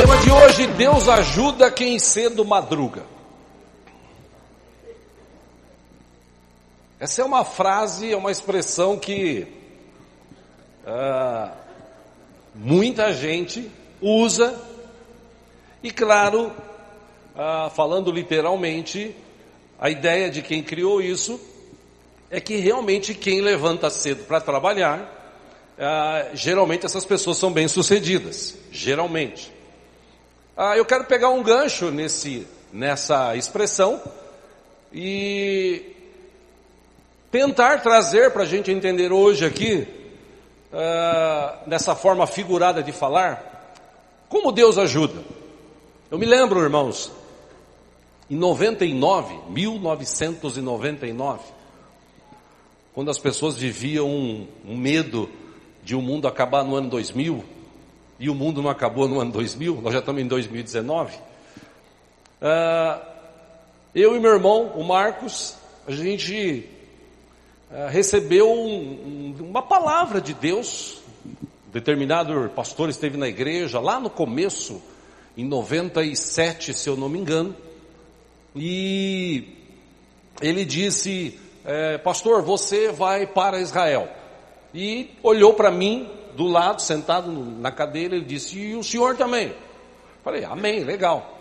Tema de hoje: Deus ajuda quem cedo madruga. Essa é uma frase, é uma expressão que ah, muita gente usa, e claro, ah, falando literalmente, a ideia de quem criou isso é que realmente quem levanta cedo para trabalhar, ah, geralmente essas pessoas são bem-sucedidas, geralmente. Ah, eu quero pegar um gancho nesse, nessa expressão e tentar trazer para a gente entender hoje aqui, ah, nessa forma figurada de falar, como Deus ajuda. Eu me lembro, irmãos, em 99, 1999, quando as pessoas viviam um, um medo de o um mundo acabar no ano 2000, e o mundo não acabou no ano 2000, nós já estamos em 2019. Uh, eu e meu irmão, o Marcos, a gente uh, recebeu um, um, uma palavra de Deus. Um determinado pastor esteve na igreja lá no começo, em 97, se eu não me engano, e ele disse: é, Pastor, você vai para Israel. E olhou para mim do lado, sentado na cadeira, ele disse: E o senhor também? Falei: Amém, legal.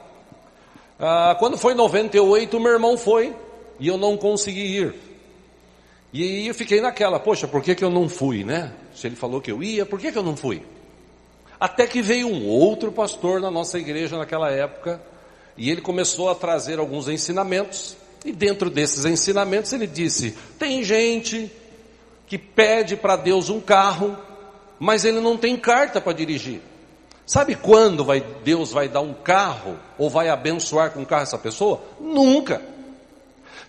Ah, quando foi 98, meu irmão foi e eu não consegui ir. E eu fiquei naquela: Poxa, por que, que eu não fui, né? Se ele falou que eu ia, por que, que eu não fui? Até que veio um outro pastor na nossa igreja naquela época e ele começou a trazer alguns ensinamentos. E dentro desses ensinamentos ele disse: tem gente que pede para Deus um carro, mas ele não tem carta para dirigir. Sabe quando vai, Deus vai dar um carro ou vai abençoar com carro essa pessoa? Nunca.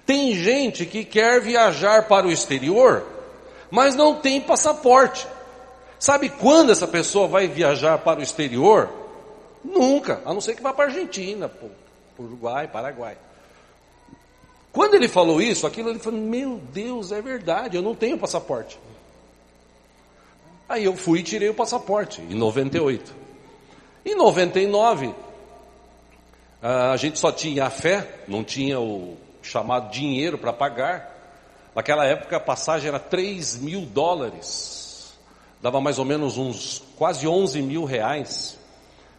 Tem gente que quer viajar para o exterior, mas não tem passaporte. Sabe quando essa pessoa vai viajar para o exterior? Nunca, a não ser que vá para a Argentina, Uruguai, Paraguai. Quando ele falou isso, aquilo ele falou: Meu Deus, é verdade, eu não tenho passaporte. Aí eu fui e tirei o passaporte, em 98. Em 99, a gente só tinha a fé, não tinha o chamado dinheiro para pagar. Naquela época a passagem era 3 mil dólares, dava mais ou menos uns quase 11 mil reais.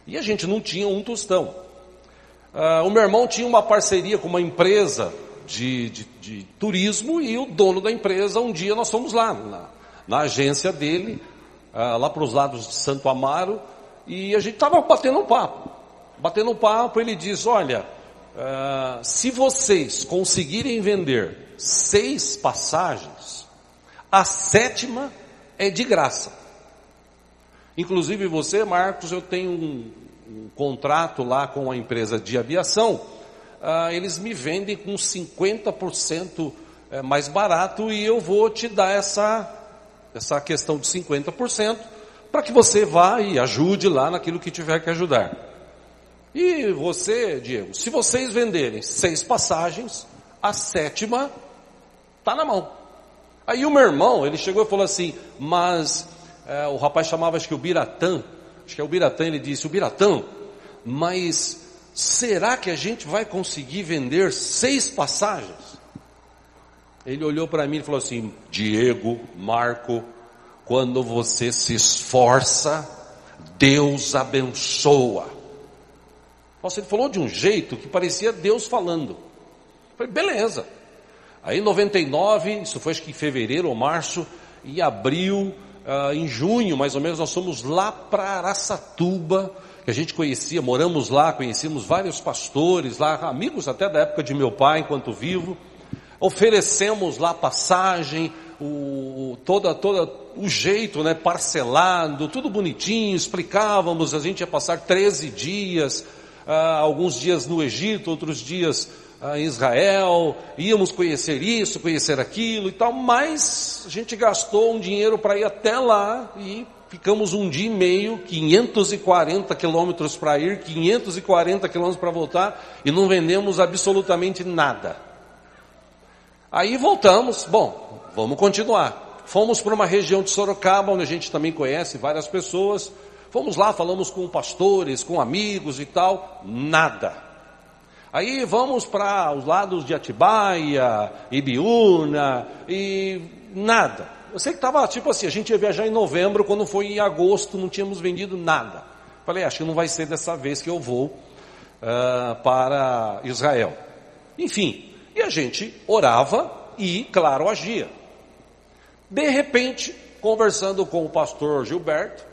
E a gente não tinha um tostão. Uh, o meu irmão tinha uma parceria com uma empresa de, de, de, turismo e o dono da empresa, um dia nós fomos lá, na, na agência dele, uh, lá para os lados de Santo Amaro, e a gente estava batendo um papo. Batendo um papo, ele diz: Olha, uh, se vocês conseguirem vender seis passagens, a sétima é de graça. Inclusive você, Marcos, eu tenho um, um contrato lá com a empresa de aviação, uh, eles me vendem com 50% eh, mais barato e eu vou te dar essa, essa questão de 50% para que você vá e ajude lá naquilo que tiver que ajudar. E você, Diego, se vocês venderem seis passagens, a sétima está na mão. Aí o meu irmão, ele chegou e falou assim, mas é, o rapaz chamava acho que o Biratã, acho que é o Biratã, ele disse, o Biratã, mas será que a gente vai conseguir vender seis passagens? Ele olhou para mim e falou assim, Diego, Marco, quando você se esforça, Deus abençoa. Nossa, ele falou de um jeito que parecia Deus falando. Eu falei, beleza. Aí em 99, isso foi acho que em fevereiro ou março, e abril, uh, em junho mais ou menos, nós fomos lá para Araçatuba, que a gente conhecia, moramos lá, conhecíamos vários pastores lá, amigos até da época de meu pai, enquanto vivo. Oferecemos lá passagem, o, toda, toda o jeito, né, parcelado, tudo bonitinho, explicávamos, a gente ia passar 13 dias, ah, alguns dias no Egito, outros dias ah, em Israel, íamos conhecer isso, conhecer aquilo e tal, mas a gente gastou um dinheiro para ir até lá e ficamos um dia e meio, 540 quilômetros para ir, 540 quilômetros para voltar e não vendemos absolutamente nada. Aí voltamos, bom, vamos continuar. Fomos para uma região de Sorocaba, onde a gente também conhece várias pessoas. Fomos lá, falamos com pastores, com amigos e tal, nada. Aí vamos para os lados de Atibaia, Ibiúna e nada. Eu sei que estava tipo assim, a gente ia viajar em novembro, quando foi em agosto não tínhamos vendido nada. Falei, acho que não vai ser dessa vez que eu vou uh, para Israel. Enfim, e a gente orava e, claro, agia. De repente, conversando com o pastor Gilberto,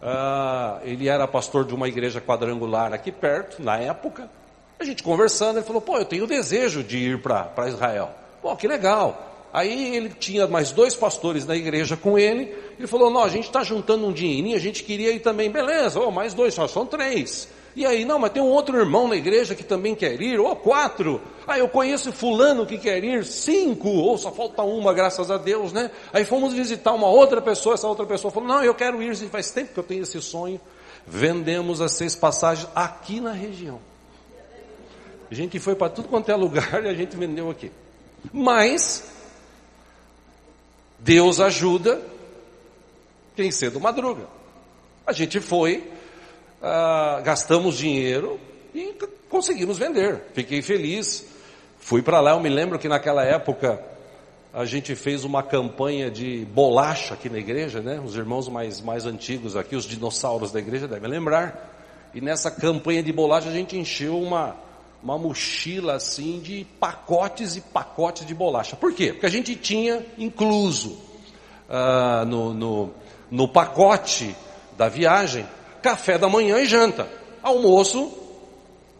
uh, ele era pastor de uma igreja quadrangular aqui perto, na época, a gente conversando, ele falou, pô, eu tenho desejo de ir para Israel. Pô, que legal. Aí ele tinha mais dois pastores na igreja com ele, ele falou, não, a gente está juntando um dinheirinho, a gente queria ir também, beleza, oh, mais dois, só são três. E aí, não, mas tem um outro irmão na igreja que também quer ir, ou quatro. Ah, eu conheço fulano que quer ir, cinco, ou só falta uma, graças a Deus, né? Aí fomos visitar uma outra pessoa, essa outra pessoa falou, não, eu quero ir, faz tempo que eu tenho esse sonho. Vendemos as seis passagens aqui na região. A gente foi para tudo quanto é lugar e a gente vendeu aqui. Mas, Deus ajuda quem cedo madruga. A gente foi, ah, gastamos dinheiro e conseguimos vender. Fiquei feliz. Fui para lá, eu me lembro que naquela época a gente fez uma campanha de bolacha aqui na igreja, né? Os irmãos mais, mais antigos aqui, os dinossauros da igreja devem lembrar. E nessa campanha de bolacha a gente encheu uma, uma mochila assim de pacotes e pacotes de bolacha. Por quê? Porque a gente tinha incluso uh, no, no, no pacote da viagem café da manhã e janta. Almoço,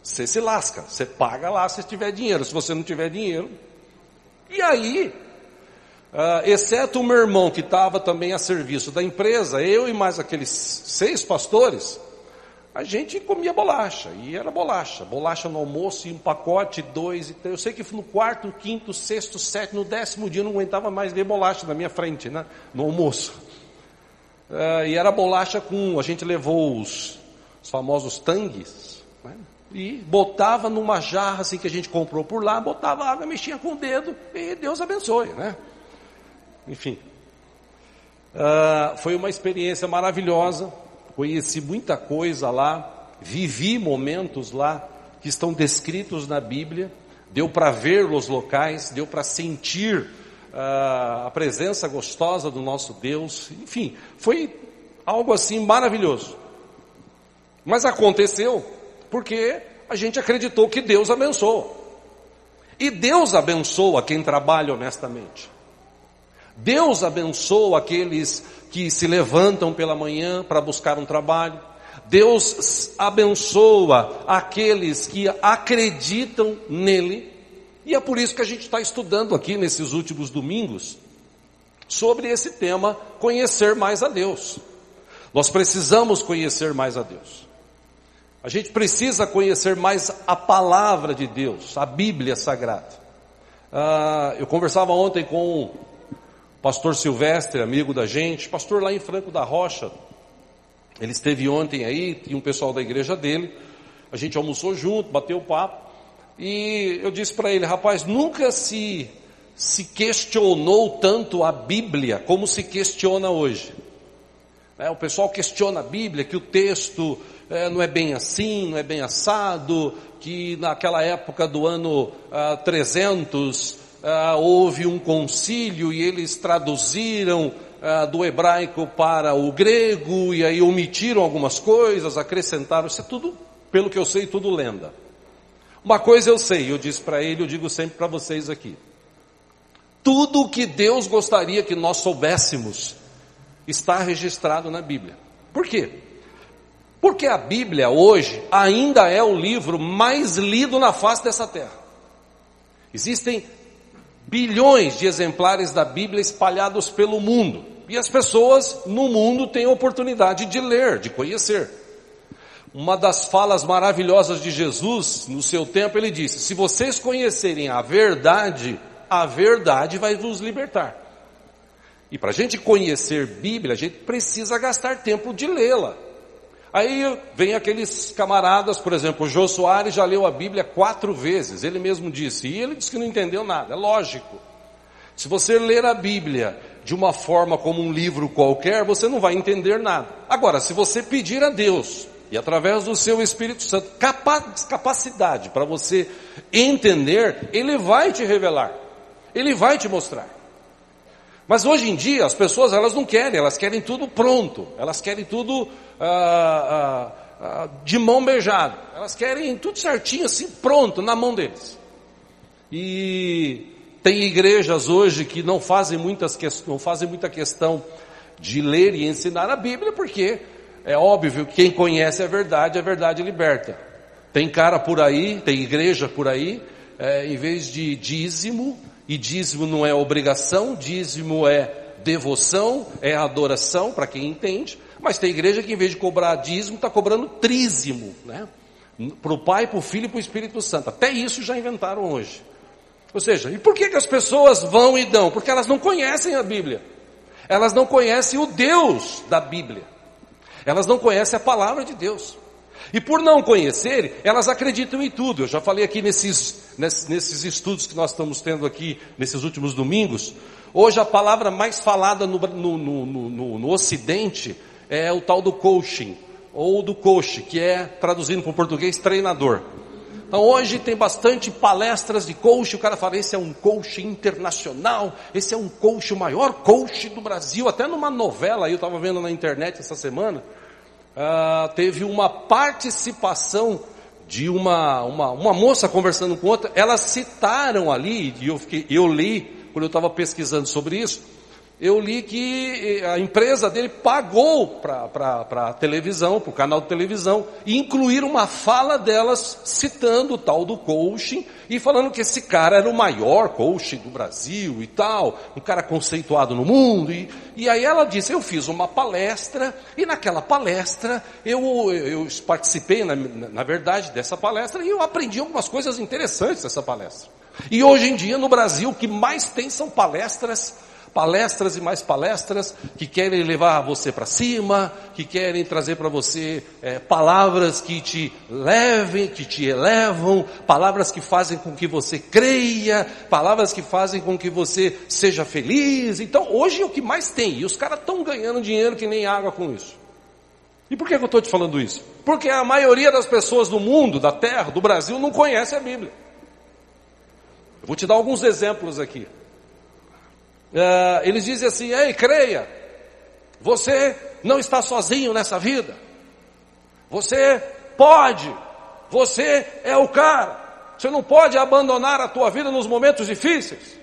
você se lasca, você paga lá se tiver dinheiro. Se você não tiver dinheiro. E aí, uh, exceto o meu irmão que estava também a serviço da empresa, eu e mais aqueles seis pastores, a gente comia bolacha, e era bolacha. Bolacha no almoço, e um pacote, dois e três. Eu sei que no quarto, quinto, sexto, sétimo, no décimo dia eu não aguentava mais ver bolacha na minha frente, né? No almoço. Uh, e era bolacha com, a gente levou os, os famosos tangues, né? e botava numa jarra assim que a gente comprou por lá, botava água, mexia com o dedo, e Deus abençoe, né? Enfim. Uh, foi uma experiência maravilhosa conheci muita coisa lá, vivi momentos lá que estão descritos na Bíblia, deu para ver os locais, deu para sentir a presença gostosa do nosso Deus, enfim, foi algo assim maravilhoso. Mas aconteceu porque a gente acreditou que Deus abençoou. E Deus abençoa quem trabalha honestamente. Deus abençoa aqueles que se levantam pela manhã para buscar um trabalho. Deus abençoa aqueles que acreditam nele. E é por isso que a gente está estudando aqui nesses últimos domingos sobre esse tema, conhecer mais a Deus. Nós precisamos conhecer mais a Deus. A gente precisa conhecer mais a palavra de Deus, a Bíblia Sagrada. Ah, eu conversava ontem com Pastor Silvestre, amigo da gente, pastor lá em Franco da Rocha. Ele esteve ontem aí, tinha um pessoal da igreja dele. A gente almoçou junto, bateu papo. E eu disse para ele, rapaz, nunca se, se questionou tanto a Bíblia como se questiona hoje. É, o pessoal questiona a Bíblia, que o texto é, não é bem assim, não é bem assado, que naquela época do ano ah, 300 ah, houve um concílio e eles traduziram ah, do hebraico para o grego e aí omitiram algumas coisas, acrescentaram, isso é tudo, pelo que eu sei, tudo lenda. Uma coisa eu sei, eu disse para ele, eu digo sempre para vocês aqui. Tudo o que Deus gostaria que nós soubéssemos está registrado na Bíblia. Por quê? Porque a Bíblia hoje ainda é o livro mais lido na face dessa terra. Existem bilhões de exemplares da Bíblia espalhados pelo mundo. E as pessoas no mundo têm oportunidade de ler, de conhecer. Uma das falas maravilhosas de Jesus, no seu tempo, ele disse: Se vocês conhecerem a verdade, a verdade vai vos libertar. E para a gente conhecer Bíblia, a gente precisa gastar tempo de lê-la. Aí vem aqueles camaradas, por exemplo, o Jô Soares já leu a Bíblia quatro vezes, ele mesmo disse, e ele disse que não entendeu nada, é lógico. Se você ler a Bíblia de uma forma como um livro qualquer, você não vai entender nada. Agora, se você pedir a Deus, e através do seu Espírito Santo, capacidade para você entender, Ele vai te revelar, Ele vai te mostrar. Mas hoje em dia as pessoas elas não querem, elas querem tudo pronto, elas querem tudo ah, ah, ah, de mão beijada, elas querem tudo certinho assim pronto na mão deles. E tem igrejas hoje que não fazem, muitas, não fazem muita questão de ler e ensinar a Bíblia, porque é óbvio que quem conhece a verdade, a verdade liberta. Tem cara por aí, tem igreja por aí, é, em vez de dízimo, e dízimo não é obrigação, dízimo é devoção, é adoração, para quem entende, mas tem igreja que em vez de cobrar dízimo, está cobrando trízimo, né? Para o Pai, para o Filho e para o Espírito Santo. Até isso já inventaram hoje. Ou seja, e por que, que as pessoas vão e dão? Porque elas não conhecem a Bíblia. Elas não conhecem o Deus da Bíblia. Elas não conhecem a palavra de Deus. E por não conhecerem, elas acreditam em tudo. Eu já falei aqui nesses, nesses estudos que nós estamos tendo aqui nesses últimos domingos. Hoje a palavra mais falada no, no, no, no, Ocidente é o tal do coaching, ou do coach, que é, traduzindo para o português, treinador. Então hoje tem bastante palestras de coach, o cara fala, esse é um coach internacional, esse é um coach, o maior coach do Brasil, até numa novela eu estava vendo na internet essa semana, uh, teve uma participação de uma, uma, uma moça conversando com outra, elas citaram ali, e eu, fiquei, eu li, quando eu estava pesquisando sobre isso, eu li que eh, a empresa dele pagou para a televisão, para o canal de televisão, e incluir uma fala delas citando o tal do coaching e falando que esse cara era o maior coaching do Brasil e tal, um cara conceituado no mundo. E, e aí ela disse: Eu fiz uma palestra, e naquela palestra eu, eu participei, na, na verdade, dessa palestra, e eu aprendi algumas coisas interessantes dessa palestra. E hoje em dia no Brasil o que mais tem são palestras palestras e mais palestras que querem levar você para cima, que querem trazer para você é, palavras que te levem, que te elevam, palavras que fazem com que você creia, palavras que fazem com que você seja feliz. Então, hoje é o que mais tem, e os caras estão ganhando dinheiro que nem água com isso. E por que eu estou te falando isso? Porque a maioria das pessoas do mundo, da terra, do Brasil, não conhece a Bíblia. Eu vou te dar alguns exemplos aqui. Uh, eles dizem assim: Ei, creia, você não está sozinho nessa vida. Você pode, você é o cara. Você não pode abandonar a tua vida nos momentos difíceis.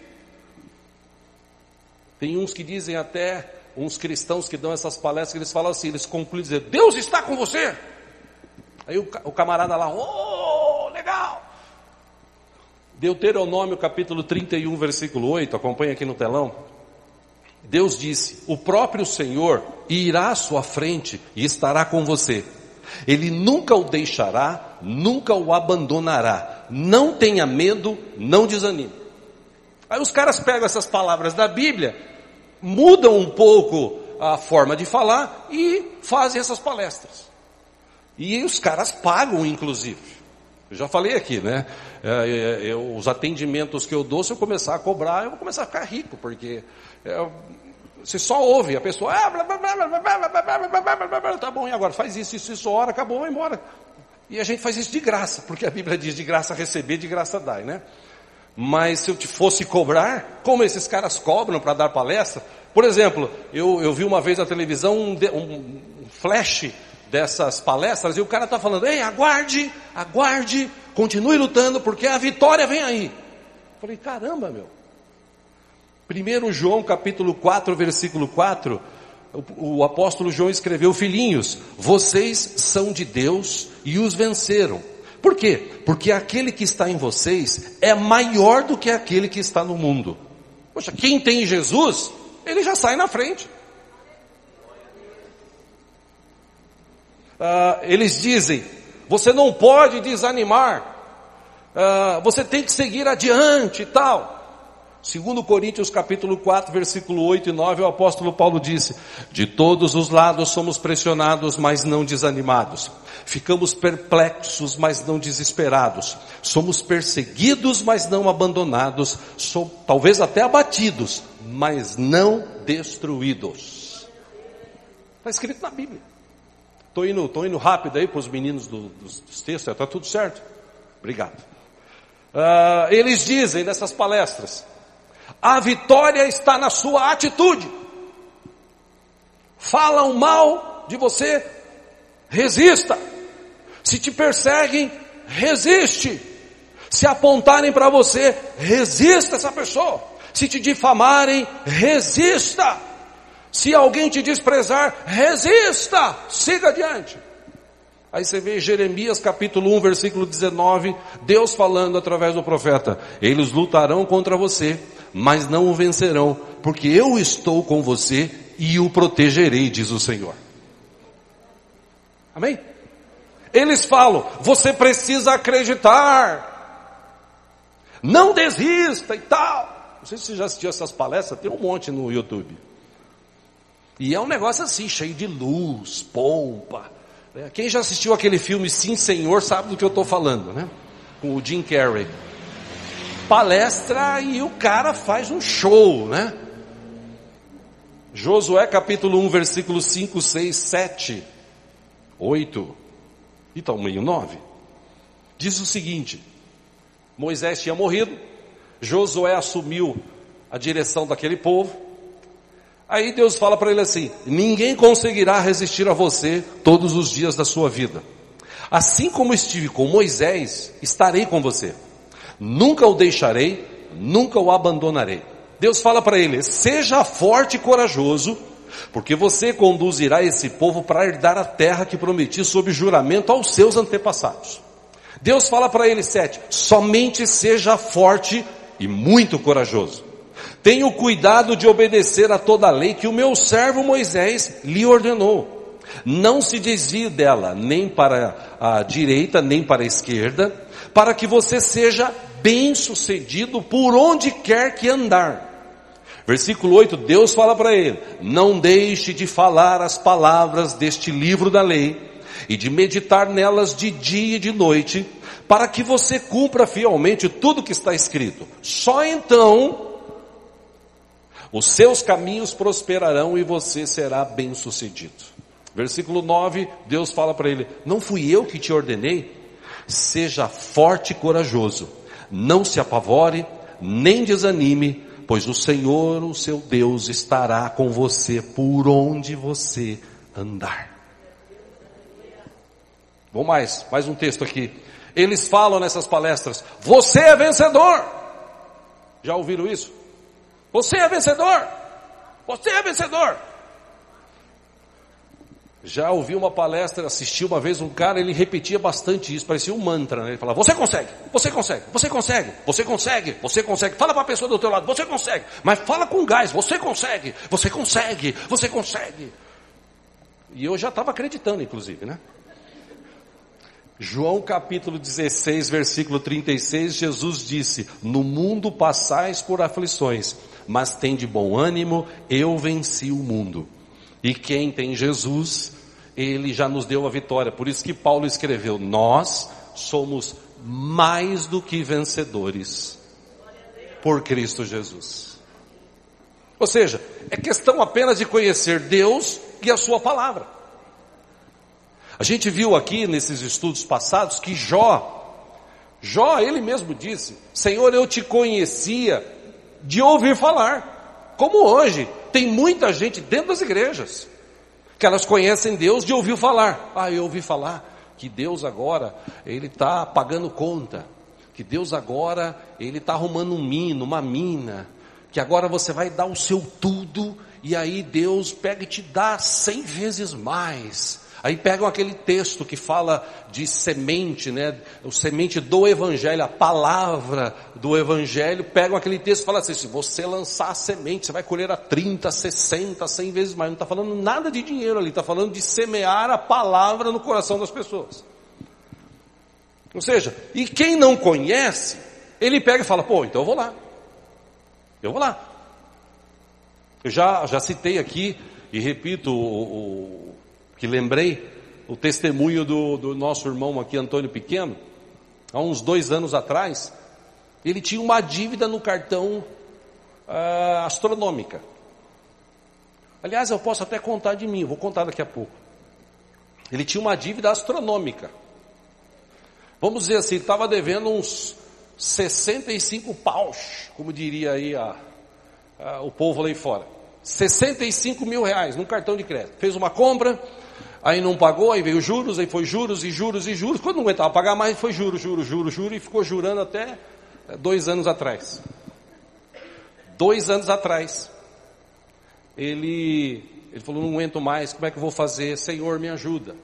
Tem uns que dizem até, uns cristãos que dão essas palestras, eles falam assim, eles concluem dizendo, Deus está com você. Aí o, o camarada lá, oh, legal. Deuteronômio capítulo 31, versículo 8, acompanha aqui no telão. Deus disse: O próprio Senhor irá à sua frente e estará com você. Ele nunca o deixará, nunca o abandonará. Não tenha medo, não desanime. Aí os caras pegam essas palavras da Bíblia, mudam um pouco a forma de falar e fazem essas palestras. E os caras pagam, inclusive. Eu já falei aqui, né? É, eu, os atendimentos que eu dou, se eu começar a cobrar, eu vou começar a ficar rico, porque é, você só ouve a pessoa, tá bom, e agora faz isso, isso, isso, hora, acabou, vai embora. E a gente faz isso de graça, porque a Bíblia diz de graça receber, de graça dar, né? Mas se eu te fosse cobrar, como esses caras cobram para dar palestra, por exemplo, eu, eu vi uma vez na televisão um, um flash dessas palestras e o cara está falando: ei, aguarde, aguarde, continue lutando, porque a vitória vem aí. falei: caramba, meu. 1 João capítulo 4, versículo 4, o, o apóstolo João escreveu: Filhinhos, vocês são de Deus e os venceram. Por quê? Porque aquele que está em vocês é maior do que aquele que está no mundo. Poxa, quem tem Jesus, ele já sai na frente. uh, eles dizem: você não pode desanimar, uh, você tem que seguir adiante e tal. Segundo Coríntios capítulo 4, versículo 8 e 9, o apóstolo Paulo disse: De todos os lados somos pressionados, mas não desanimados. Ficamos perplexos, mas não desesperados. Somos perseguidos, mas não abandonados. Talvez até abatidos, mas não destruídos. Está escrito na Bíblia. Estou indo, tô indo rápido aí para os meninos do, dos, dos textos, está tudo certo? Obrigado. Uh, eles dizem nessas palestras, a vitória está na sua atitude. Falam mal de você, resista. Se te perseguem, resiste. Se apontarem para você, resista essa pessoa. Se te difamarem, resista. Se alguém te desprezar, resista. Siga adiante. Aí você vê Jeremias capítulo 1, versículo 19, Deus falando através do profeta: Eles lutarão contra você, mas não o vencerão, porque eu estou com você e o protegerei, diz o Senhor. Amém? Eles falam: Você precisa acreditar. Não desista e tal. Não sei se você já assistiu essas palestras, tem um monte no YouTube. E é um negócio assim, cheio de luz, pompa é, quem já assistiu aquele filme Sim Senhor sabe do que eu estou falando, né? Com o Jim Carrey. Palestra e o cara faz um show, né? Josué capítulo 1, versículos 5, 6, 7, 8 e meio 9. Diz o seguinte: Moisés tinha morrido, Josué assumiu a direção daquele povo, Aí Deus fala para ele assim: ninguém conseguirá resistir a você todos os dias da sua vida. Assim como estive com Moisés, estarei com você. Nunca o deixarei, nunca o abandonarei. Deus fala para ele: seja forte e corajoso, porque você conduzirá esse povo para herdar a terra que prometi sob juramento aos seus antepassados. Deus fala para ele, sete, somente seja forte e muito corajoso. Tenho cuidado de obedecer a toda a lei que o meu servo Moisés lhe ordenou. Não se desvie dela, nem para a direita, nem para a esquerda, para que você seja bem sucedido por onde quer que andar. Versículo 8, Deus fala para ele: Não deixe de falar as palavras deste livro da lei e de meditar nelas de dia e de noite, para que você cumpra fielmente tudo que está escrito. Só então os seus caminhos prosperarão e você será bem-sucedido. Versículo 9, Deus fala para ele: Não fui eu que te ordenei? Seja forte e corajoso, não se apavore, nem desanime, pois o Senhor, o seu Deus, estará com você por onde você andar. Vou mais, mais um texto aqui. Eles falam nessas palestras: Você é vencedor. Já ouviram isso? Você é vencedor! Você é vencedor! Já ouvi uma palestra, assisti uma vez um cara, ele repetia bastante isso, parecia um mantra, né? Ele falava, você consegue, você consegue, você consegue, você consegue, você consegue. Fala para a pessoa do teu lado, você consegue. Mas fala com gás, você consegue, você consegue, você consegue. E eu já estava acreditando, inclusive, né? João capítulo 16, versículo 36, Jesus disse: No mundo passais por aflições, mas tem de bom ânimo, eu venci o mundo. E quem tem Jesus, ele já nos deu a vitória. Por isso que Paulo escreveu: Nós somos mais do que vencedores por Cristo Jesus. Ou seja, é questão apenas de conhecer Deus e a Sua palavra. A gente viu aqui nesses estudos passados que Jó, Jó ele mesmo disse: Senhor, eu te conhecia de ouvir falar. Como hoje, tem muita gente dentro das igrejas que elas conhecem Deus de ouvir falar. Ah, eu ouvi falar que Deus agora ele está pagando conta, que Deus agora ele está arrumando um mino, uma mina, que agora você vai dar o seu tudo e aí Deus pega e te dá cem vezes mais. Aí pegam aquele texto que fala de semente, né? O semente do evangelho, a palavra do evangelho, pegam aquele texto e falam assim, se você lançar a semente, você vai colher a 30, 60, 100 vezes mais. Não está falando nada de dinheiro ali, está falando de semear a palavra no coração das pessoas. Ou seja, e quem não conhece, ele pega e fala, pô, então eu vou lá. Eu vou lá. Eu já, já citei aqui e repito o, o que lembrei o testemunho do, do nosso irmão aqui, Antônio Pequeno, há uns dois anos atrás, ele tinha uma dívida no cartão uh, astronômica. Aliás, eu posso até contar de mim, vou contar daqui a pouco. Ele tinha uma dívida astronômica. Vamos dizer assim, estava devendo uns 65 paus, como diria aí a, a, o povo lá fora. 65 mil reais num cartão de crédito. Fez uma compra, aí não pagou, aí veio juros, aí foi juros e juros e juros. Quando não aguentava pagar mais, foi juros, juros, juros, juros, e ficou jurando até é, dois anos atrás. Dois anos atrás. Ele, ele falou, não aguento mais, como é que eu vou fazer? Senhor, me ajuda.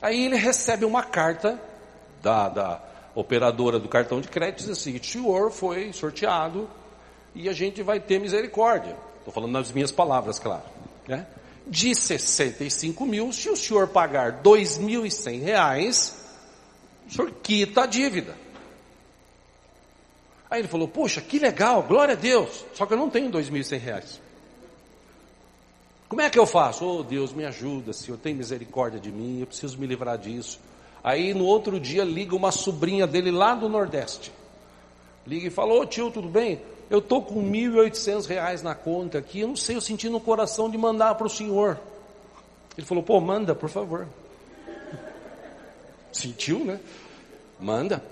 Aí ele recebe uma carta da, da operadora do cartão de crédito, diz assim, o senhor foi sorteado e a gente vai ter misericórdia. Estou falando nas minhas palavras, claro. Né? De 65 mil, se o senhor pagar 2.100 reais, o senhor quita a dívida. Aí ele falou, poxa, que legal, glória a Deus, só que eu não tenho 2.100 reais. Como é que eu faço? Oh Deus, me ajuda, Senhor, tem misericórdia de mim, eu preciso me livrar disso. Aí no outro dia liga uma sobrinha dele lá do Nordeste. Liga e fala, ô oh, tio, tudo bem? Eu estou com 1.800 reais na conta aqui, eu não sei, eu senti no coração de mandar para o senhor. Ele falou, pô, manda, por favor. Sentiu, né? Manda.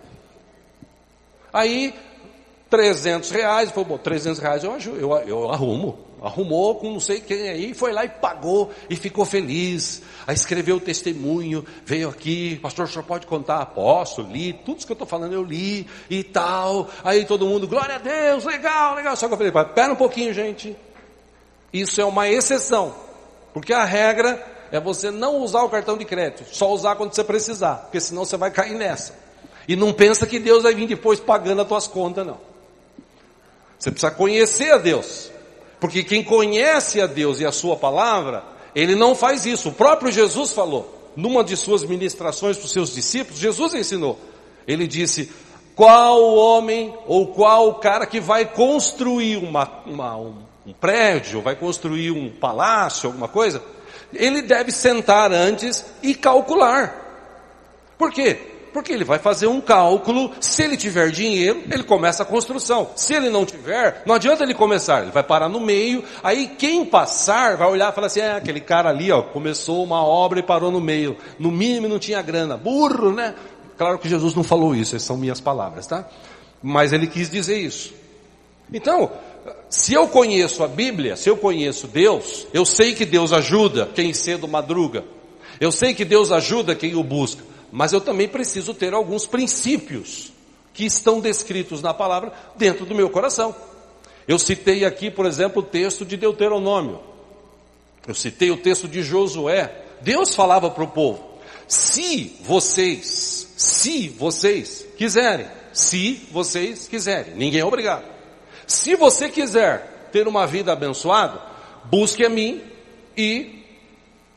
Aí, 300 reais, falou, bom, 300 reais eu, eu, eu arrumo arrumou com não sei quem aí, foi lá e pagou e ficou feliz. Aí escreveu o testemunho, veio aqui, pastor, senhor pode contar? Apóstolo, li, tudo isso que eu estou falando eu li e tal. Aí todo mundo, glória a Deus, legal, legal. Só que eu falei, pera um pouquinho, gente. Isso é uma exceção, porque a regra é você não usar o cartão de crédito, só usar quando você precisar, porque senão você vai cair nessa. E não pensa que Deus vai vir depois pagando as tuas contas, não. Você precisa conhecer a Deus. Porque quem conhece a Deus e a sua palavra, ele não faz isso. O próprio Jesus falou, numa de suas ministrações para os seus discípulos, Jesus ensinou. Ele disse: qual homem ou qual cara que vai construir uma, uma, um, um prédio, vai construir um palácio, alguma coisa, ele deve sentar antes e calcular. Por quê? Porque ele vai fazer um cálculo, se ele tiver dinheiro, ele começa a construção. Se ele não tiver, não adianta ele começar, ele vai parar no meio, aí quem passar vai olhar e falar assim, é, aquele cara ali, ó, começou uma obra e parou no meio. No mínimo não tinha grana. Burro, né? Claro que Jesus não falou isso, essas são minhas palavras, tá? Mas ele quis dizer isso. Então, se eu conheço a Bíblia, se eu conheço Deus, eu sei que Deus ajuda quem cedo madruga. Eu sei que Deus ajuda quem o busca mas eu também preciso ter alguns princípios que estão descritos na palavra dentro do meu coração. Eu citei aqui, por exemplo, o texto de Deuteronômio. Eu citei o texto de Josué. Deus falava para o povo: se vocês, se vocês quiserem, se vocês quiserem, ninguém é obrigado. Se você quiser ter uma vida abençoada, busque a mim e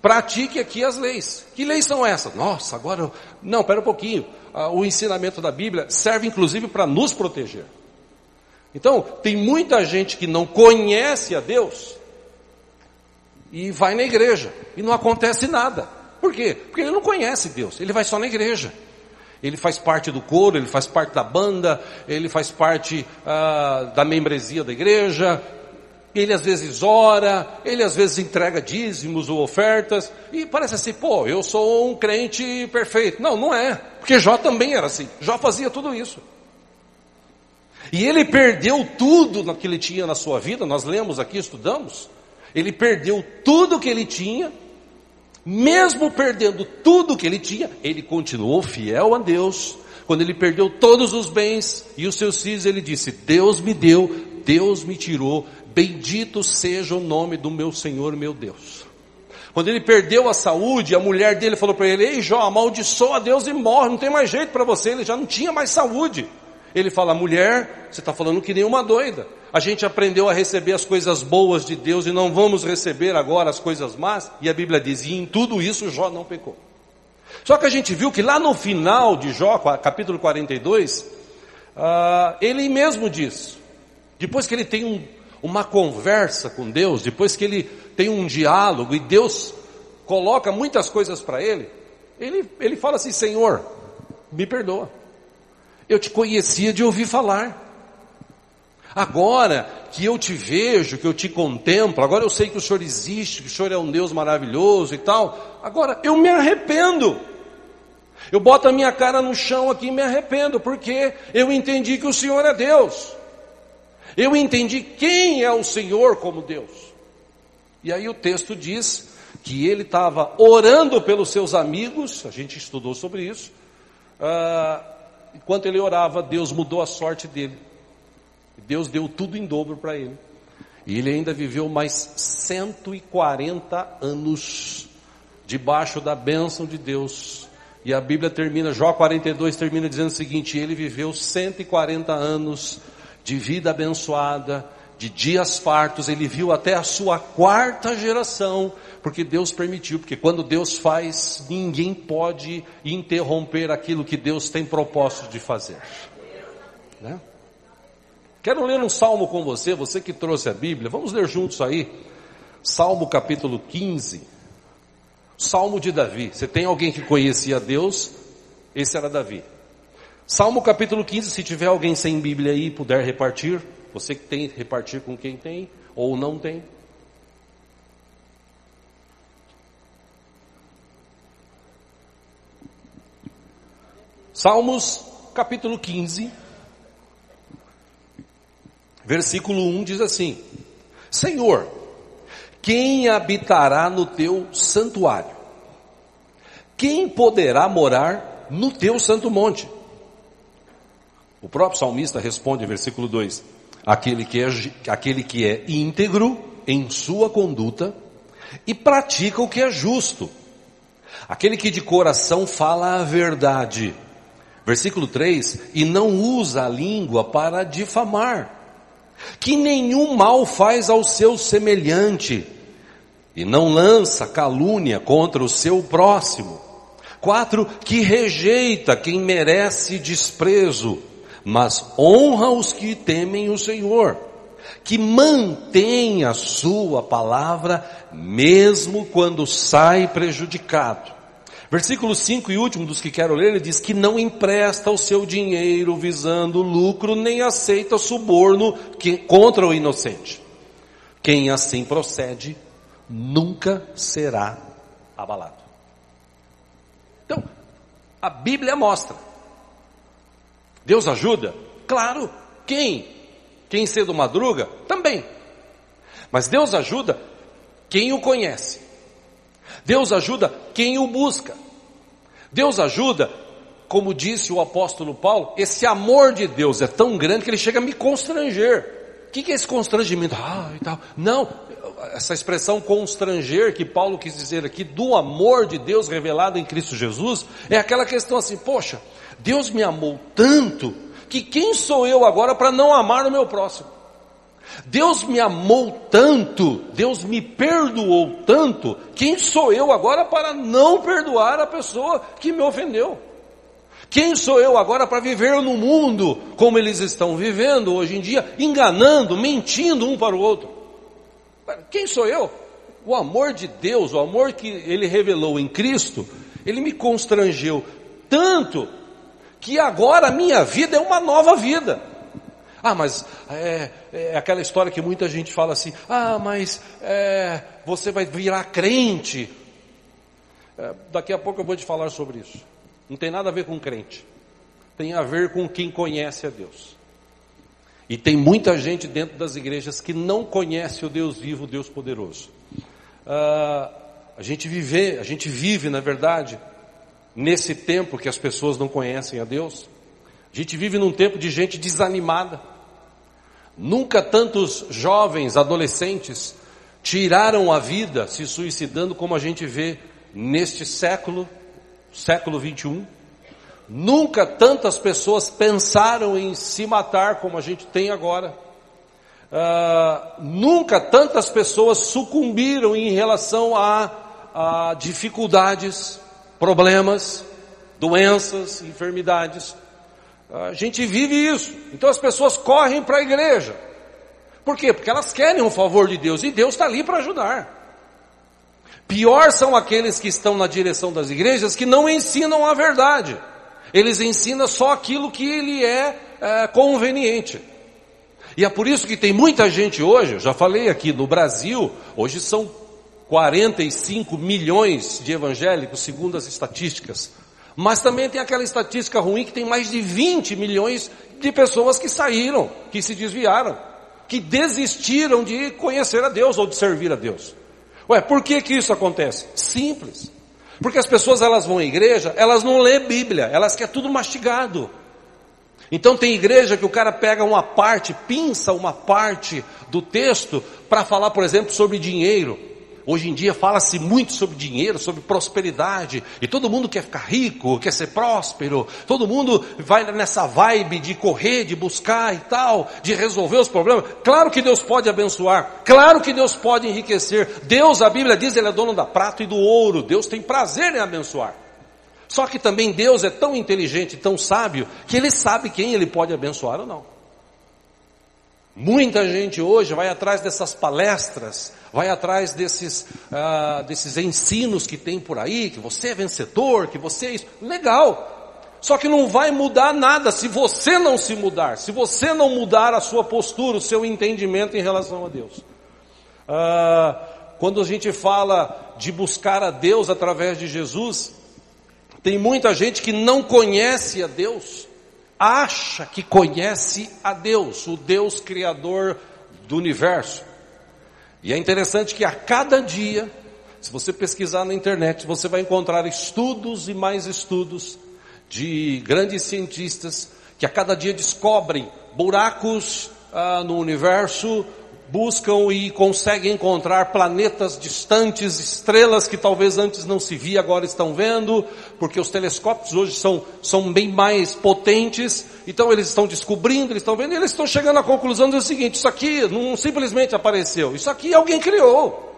pratique aqui as leis. Que leis são essas? Nossa, agora. Não, pera um pouquinho. Ah, o ensinamento da Bíblia serve inclusive para nos proteger. Então, tem muita gente que não conhece a Deus e vai na igreja e não acontece nada. Por quê? Porque ele não conhece Deus, ele vai só na igreja. Ele faz parte do coro, ele faz parte da banda, ele faz parte ah, da membresia da igreja, ele às vezes ora, ele às vezes entrega dízimos ou ofertas, e parece assim, pô, eu sou um crente perfeito. Não, não é, porque Jó também era assim, Jó fazia tudo isso. E ele perdeu tudo que ele tinha na sua vida, nós lemos aqui, estudamos, ele perdeu tudo que ele tinha, mesmo perdendo tudo que ele tinha, ele continuou fiel a Deus. Quando ele perdeu todos os bens e os seus filhos, ele disse: Deus me deu, Deus me tirou, Bendito seja o nome do meu Senhor, meu Deus. Quando ele perdeu a saúde, a mulher dele falou para ele: Ei Jó, amaldiçoa a Deus e morre, não tem mais jeito para você. Ele já não tinha mais saúde. Ele fala: Mulher, você está falando que nem uma doida. A gente aprendeu a receber as coisas boas de Deus e não vamos receber agora as coisas más. E a Bíblia diz: E em tudo isso Jó não pecou. Só que a gente viu que lá no final de Jó, capítulo 42, uh, ah, ele mesmo diz: depois que ele tem um, uma conversa com Deus, depois que ele tem um diálogo e Deus coloca muitas coisas para ele, ele, ele fala assim: Senhor, me perdoa. Eu te conhecia de ouvir falar. Agora que eu te vejo, que eu te contemplo, agora eu sei que o Senhor existe, que o Senhor é um Deus maravilhoso e tal. Agora eu me arrependo. Eu boto a minha cara no chão aqui e me arrependo, porque eu entendi que o Senhor é Deus. Eu entendi quem é o Senhor como Deus. E aí o texto diz que ele estava orando pelos seus amigos, a gente estudou sobre isso. Ah, enquanto ele orava, Deus mudou a sorte dele. Deus deu tudo em dobro para ele. E ele ainda viveu mais 140 anos debaixo da bênção de Deus. E a Bíblia termina, Jó 42 termina dizendo o seguinte: ele viveu 140 anos de vida abençoada, de dias fartos, ele viu até a sua quarta geração, porque Deus permitiu, porque quando Deus faz, ninguém pode interromper aquilo que Deus tem propósito de fazer. Né? Quero ler um salmo com você, você que trouxe a Bíblia, vamos ler juntos aí, Salmo capítulo 15. Salmo de Davi. Você tem alguém que conhecia Deus? Esse era Davi. Salmo capítulo 15, se tiver alguém sem Bíblia aí puder repartir, você que tem, repartir com quem tem ou não tem. Salmos capítulo 15, versículo 1 diz assim: Senhor, quem habitará no teu santuário? Quem poderá morar no teu santo monte? O próprio salmista responde, versículo 2: aquele que, é, aquele que é íntegro em sua conduta e pratica o que é justo, aquele que de coração fala a verdade. Versículo 3: e não usa a língua para difamar, que nenhum mal faz ao seu semelhante, e não lança calúnia contra o seu próximo. Quatro, que rejeita quem merece desprezo, mas honra os que temem o Senhor. Que mantém a sua palavra, mesmo quando sai prejudicado. Versículo 5 e último dos que quero ler, ele diz que não empresta o seu dinheiro visando lucro, nem aceita suborno que, contra o inocente. Quem assim procede nunca será abalado. Então, a Bíblia mostra. Deus ajuda? Claro. Quem? Quem cedo madruga? Também. Mas Deus ajuda quem o conhece. Deus ajuda quem o busca. Deus ajuda, como disse o apóstolo Paulo, esse amor de Deus é tão grande que ele chega a me constranger. O que, é esse constrangimento? Ah, e tal. Não, essa expressão constranger que Paulo quis dizer aqui, do amor de Deus revelado em Cristo Jesus, é aquela questão assim, poxa, Deus me amou tanto, que quem sou eu agora para não amar o meu próximo? Deus me amou tanto, Deus me perdoou tanto, quem sou eu agora para não perdoar a pessoa que me ofendeu? Quem sou eu agora para viver no mundo como eles estão vivendo hoje em dia, enganando, mentindo um para o outro? Quem sou eu? O amor de Deus, o amor que Ele revelou em Cristo, Ele me constrangeu tanto que agora a minha vida é uma nova vida. Ah, mas é, é aquela história que muita gente fala assim: ah, mas é, você vai virar crente. É, daqui a pouco eu vou te falar sobre isso. Não tem nada a ver com crente, tem a ver com quem conhece a Deus. E tem muita gente dentro das igrejas que não conhece o Deus vivo, o Deus poderoso. Ah, a gente vive, a gente vive, na verdade, nesse tempo que as pessoas não conhecem a Deus. A gente vive num tempo de gente desanimada. Nunca tantos jovens, adolescentes, tiraram a vida se suicidando como a gente vê neste século, século 21. Nunca tantas pessoas pensaram em se matar como a gente tem agora. Uh, nunca tantas pessoas sucumbiram em relação a, a dificuldades, problemas, doenças, enfermidades. A gente vive isso. Então as pessoas correm para a igreja. Por quê? Porque elas querem o favor de Deus e Deus está ali para ajudar. Pior são aqueles que estão na direção das igrejas que não ensinam a verdade. Eles ensinam só aquilo que ele é, é conveniente. E é por isso que tem muita gente hoje, já falei aqui no Brasil, hoje são 45 milhões de evangélicos, segundo as estatísticas. Mas também tem aquela estatística ruim que tem mais de 20 milhões de pessoas que saíram, que se desviaram, que desistiram de conhecer a Deus ou de servir a Deus. Ué, por que que isso acontece? Simples. Porque as pessoas elas vão à igreja, elas não lê Bíblia, elas querem tudo mastigado. Então tem igreja que o cara pega uma parte, pinça uma parte do texto para falar, por exemplo, sobre dinheiro. Hoje em dia fala-se muito sobre dinheiro, sobre prosperidade, e todo mundo quer ficar rico, quer ser próspero, todo mundo vai nessa vibe de correr, de buscar e tal, de resolver os problemas. Claro que Deus pode abençoar, claro que Deus pode enriquecer. Deus, a Bíblia diz, Ele é dono da prata e do ouro, Deus tem prazer em abençoar. Só que também Deus é tão inteligente, tão sábio, que Ele sabe quem Ele pode abençoar ou não. Muita gente hoje vai atrás dessas palestras, vai atrás desses, ah, desses ensinos que tem por aí, que você é vencedor, que você é isso. Legal. Só que não vai mudar nada se você não se mudar, se você não mudar a sua postura, o seu entendimento em relação a Deus. Ah, quando a gente fala de buscar a Deus através de Jesus, tem muita gente que não conhece a Deus, acha que conhece a Deus, o Deus Criador do universo. E é interessante que a cada dia, se você pesquisar na internet, você vai encontrar estudos e mais estudos de grandes cientistas que a cada dia descobrem buracos ah, no universo, buscam e conseguem encontrar planetas distantes, estrelas que talvez antes não se via, agora estão vendo, porque os telescópios hoje são, são bem mais potentes, então eles estão descobrindo, eles estão vendo, e eles estão chegando à conclusão do seguinte, isso aqui não simplesmente apareceu, isso aqui alguém criou.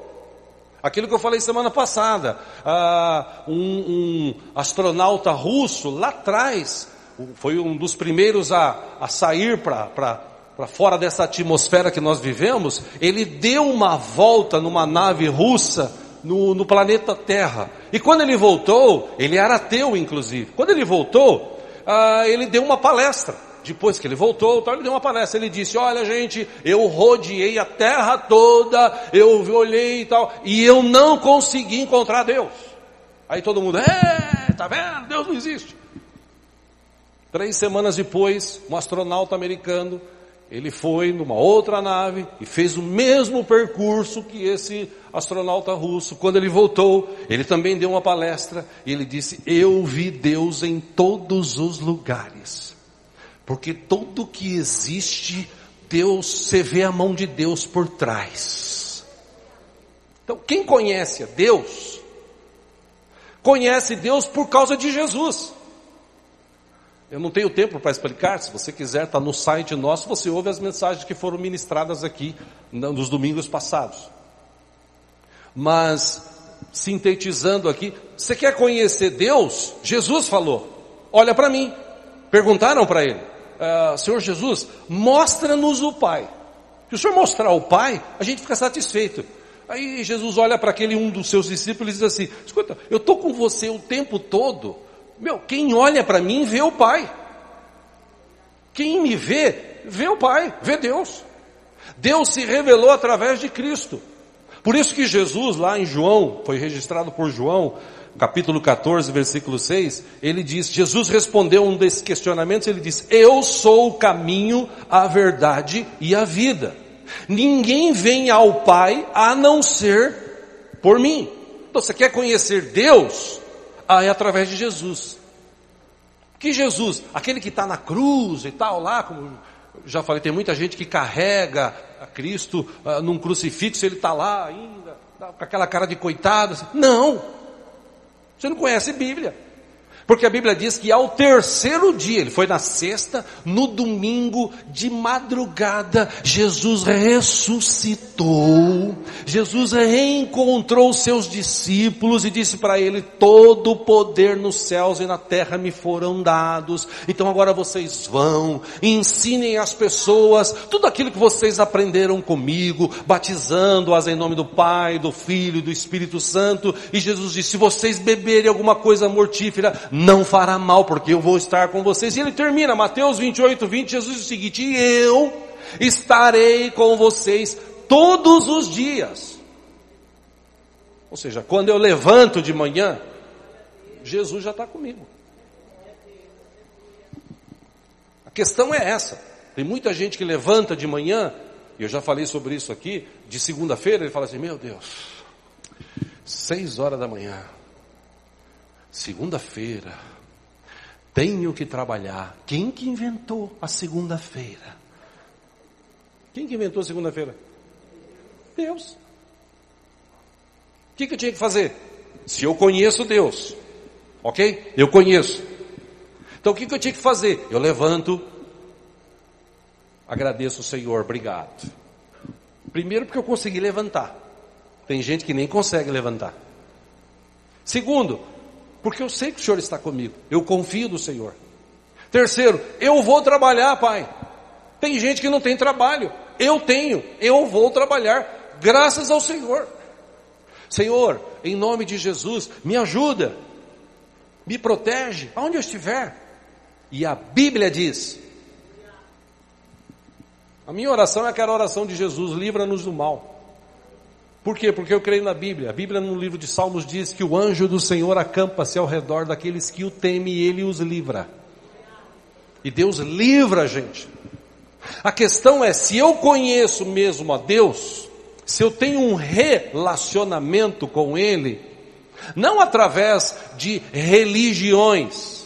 Aquilo que eu falei semana passada, ah, um, um astronauta russo lá atrás, foi um dos primeiros a, a sair para para fora dessa atmosfera que nós vivemos, ele deu uma volta numa nave russa no, no, planeta Terra. E quando ele voltou, ele era ateu inclusive. Quando ele voltou, ah, ele deu uma palestra. Depois que ele voltou, ele deu uma palestra. Ele disse: Olha, gente, eu rodeei a terra toda, eu olhei e tal, e eu não consegui encontrar Deus. Aí todo mundo, é, tá vendo? Deus não existe. Três semanas depois, um astronauta americano ele foi numa outra nave e fez o mesmo percurso que esse astronauta russo. Quando ele voltou, ele também deu uma palestra e ele disse: Eu vi Deus em todos os lugares. Porque tudo que existe, Deus, você vê a mão de Deus por trás. Então, quem conhece a Deus, conhece Deus por causa de Jesus. Eu não tenho tempo para explicar, se você quiser, está no site nosso, você ouve as mensagens que foram ministradas aqui nos domingos passados. Mas, sintetizando aqui, você quer conhecer Deus? Jesus falou, olha para mim. Perguntaram para ele, ah, Senhor Jesus, mostra-nos o Pai. Se o Senhor mostrar o Pai, a gente fica satisfeito. Aí Jesus olha para aquele um dos seus discípulos e diz assim, escuta, eu estou com você o tempo todo, meu, quem olha para mim vê o Pai. Quem me vê, vê o Pai, vê Deus. Deus se revelou através de Cristo. Por isso que Jesus, lá em João, foi registrado por João, capítulo 14, versículo 6, ele diz, Jesus respondeu um desses questionamentos, ele diz, eu sou o caminho, a verdade e a vida. Ninguém vem ao Pai a não ser por mim. Então, você quer conhecer Deus? Ah, é através de Jesus. Que Jesus, aquele que está na cruz e tal, lá, como já falei, tem muita gente que carrega a Cristo uh, num crucifixo, ele está lá ainda, tá com aquela cara de coitado. Assim. Não! Você não conhece Bíblia. Porque a Bíblia diz que ao terceiro dia, ele foi na sexta, no domingo, de madrugada, Jesus ressuscitou. Jesus reencontrou seus discípulos e disse para ele: Todo o poder nos céus e na terra me foram dados. Então agora vocês vão, ensinem as pessoas tudo aquilo que vocês aprenderam comigo, batizando-as em nome do Pai, do Filho e do Espírito Santo. E Jesus disse: Se vocês beberem alguma coisa mortífera, não fará mal, porque eu vou estar com vocês. E ele termina, Mateus 28, 20, Jesus diz o seguinte, eu estarei com vocês todos os dias. Ou seja, quando eu levanto de manhã, Jesus já está comigo. A questão é essa. Tem muita gente que levanta de manhã, e eu já falei sobre isso aqui, de segunda-feira, ele fala assim, meu Deus, seis horas da manhã, Segunda-feira. Tenho que trabalhar. Quem que inventou a segunda-feira? Quem que inventou a segunda-feira? Deus. O que, que eu tinha que fazer? Se eu conheço Deus, ok? Eu conheço. Então o que, que eu tinha que fazer? Eu levanto, agradeço o Senhor, obrigado. Primeiro porque eu consegui levantar. Tem gente que nem consegue levantar. Segundo, porque eu sei que o Senhor está comigo, eu confio no Senhor. Terceiro, eu vou trabalhar, Pai. Tem gente que não tem trabalho, eu tenho, eu vou trabalhar, graças ao Senhor. Senhor, em nome de Jesus, me ajuda, me protege, aonde eu estiver. E a Bíblia diz: a minha oração é aquela oração de Jesus: livra-nos do mal. Por quê? Porque eu creio na Bíblia. A Bíblia no livro de Salmos diz que o anjo do Senhor acampa-se ao redor daqueles que o temem e ele os livra. E Deus livra a gente. A questão é se eu conheço mesmo a Deus, se eu tenho um relacionamento com Ele, não através de religiões.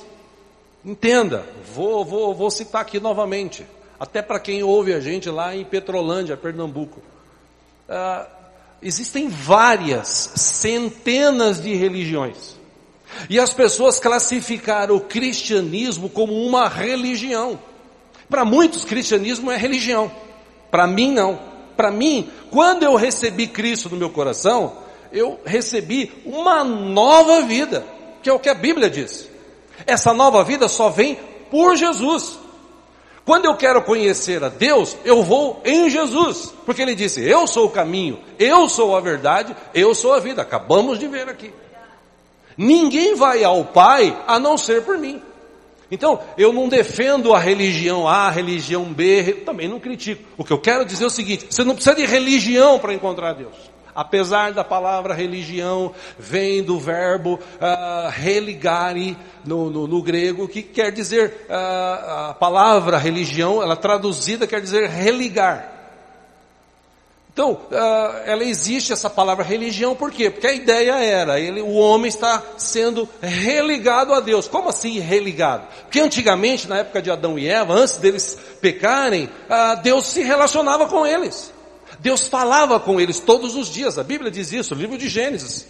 Entenda, vou, vou, vou citar aqui novamente, até para quem ouve a gente lá em Petrolândia, Pernambuco. Ah, Existem várias, centenas de religiões. E as pessoas classificaram o cristianismo como uma religião. Para muitos, cristianismo é religião. Para mim, não. Para mim, quando eu recebi Cristo no meu coração, eu recebi uma nova vida, que é o que a Bíblia diz. Essa nova vida só vem por Jesus. Quando eu quero conhecer a Deus, eu vou em Jesus, porque ele disse: Eu sou o caminho, eu sou a verdade, eu sou a vida. Acabamos de ver aqui. Ninguém vai ao Pai a não ser por mim. Então, eu não defendo a religião A, a religião B, também não critico. O que eu quero dizer é o seguinte: você não precisa de religião para encontrar Deus. Apesar da palavra religião, vem do verbo uh, religare no, no, no, grego, que quer dizer, uh, a palavra religião, ela traduzida quer dizer religar. Então, uh, ela existe essa palavra religião, por quê? Porque a ideia era, ele, o homem está sendo religado a Deus. Como assim religado? Porque antigamente, na época de Adão e Eva, antes deles pecarem, Deus se relacionava com eles. Deus falava com eles todos os dias, a Bíblia diz isso, o livro de Gênesis.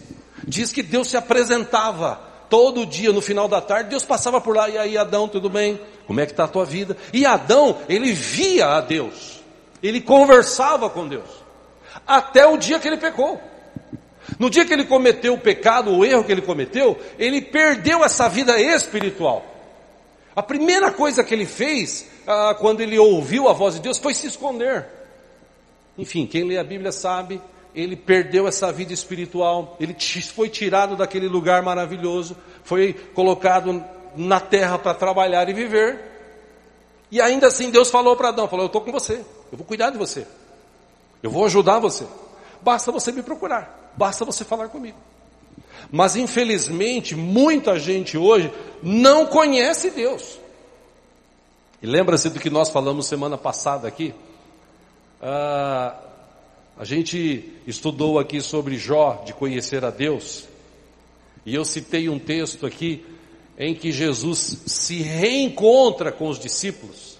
Diz que Deus se apresentava todo dia, no final da tarde, Deus passava por lá, e aí Adão, tudo bem? Como é que está a tua vida? E Adão, ele via a Deus, ele conversava com Deus, até o dia que ele pecou. No dia que ele cometeu o pecado, o erro que ele cometeu, ele perdeu essa vida espiritual. A primeira coisa que ele fez, ah, quando ele ouviu a voz de Deus, foi se esconder. Enfim, quem lê a Bíblia sabe, ele perdeu essa vida espiritual, ele foi tirado daquele lugar maravilhoso, foi colocado na terra para trabalhar e viver. E ainda assim Deus falou para Adão, falou: "Eu estou com você, eu vou cuidar de você, eu vou ajudar você. Basta você me procurar, basta você falar comigo." Mas infelizmente muita gente hoje não conhece Deus. E lembra-se do que nós falamos semana passada aqui? Ah, a gente estudou aqui sobre Jó, de conhecer a Deus, e eu citei um texto aqui em que Jesus se reencontra com os discípulos,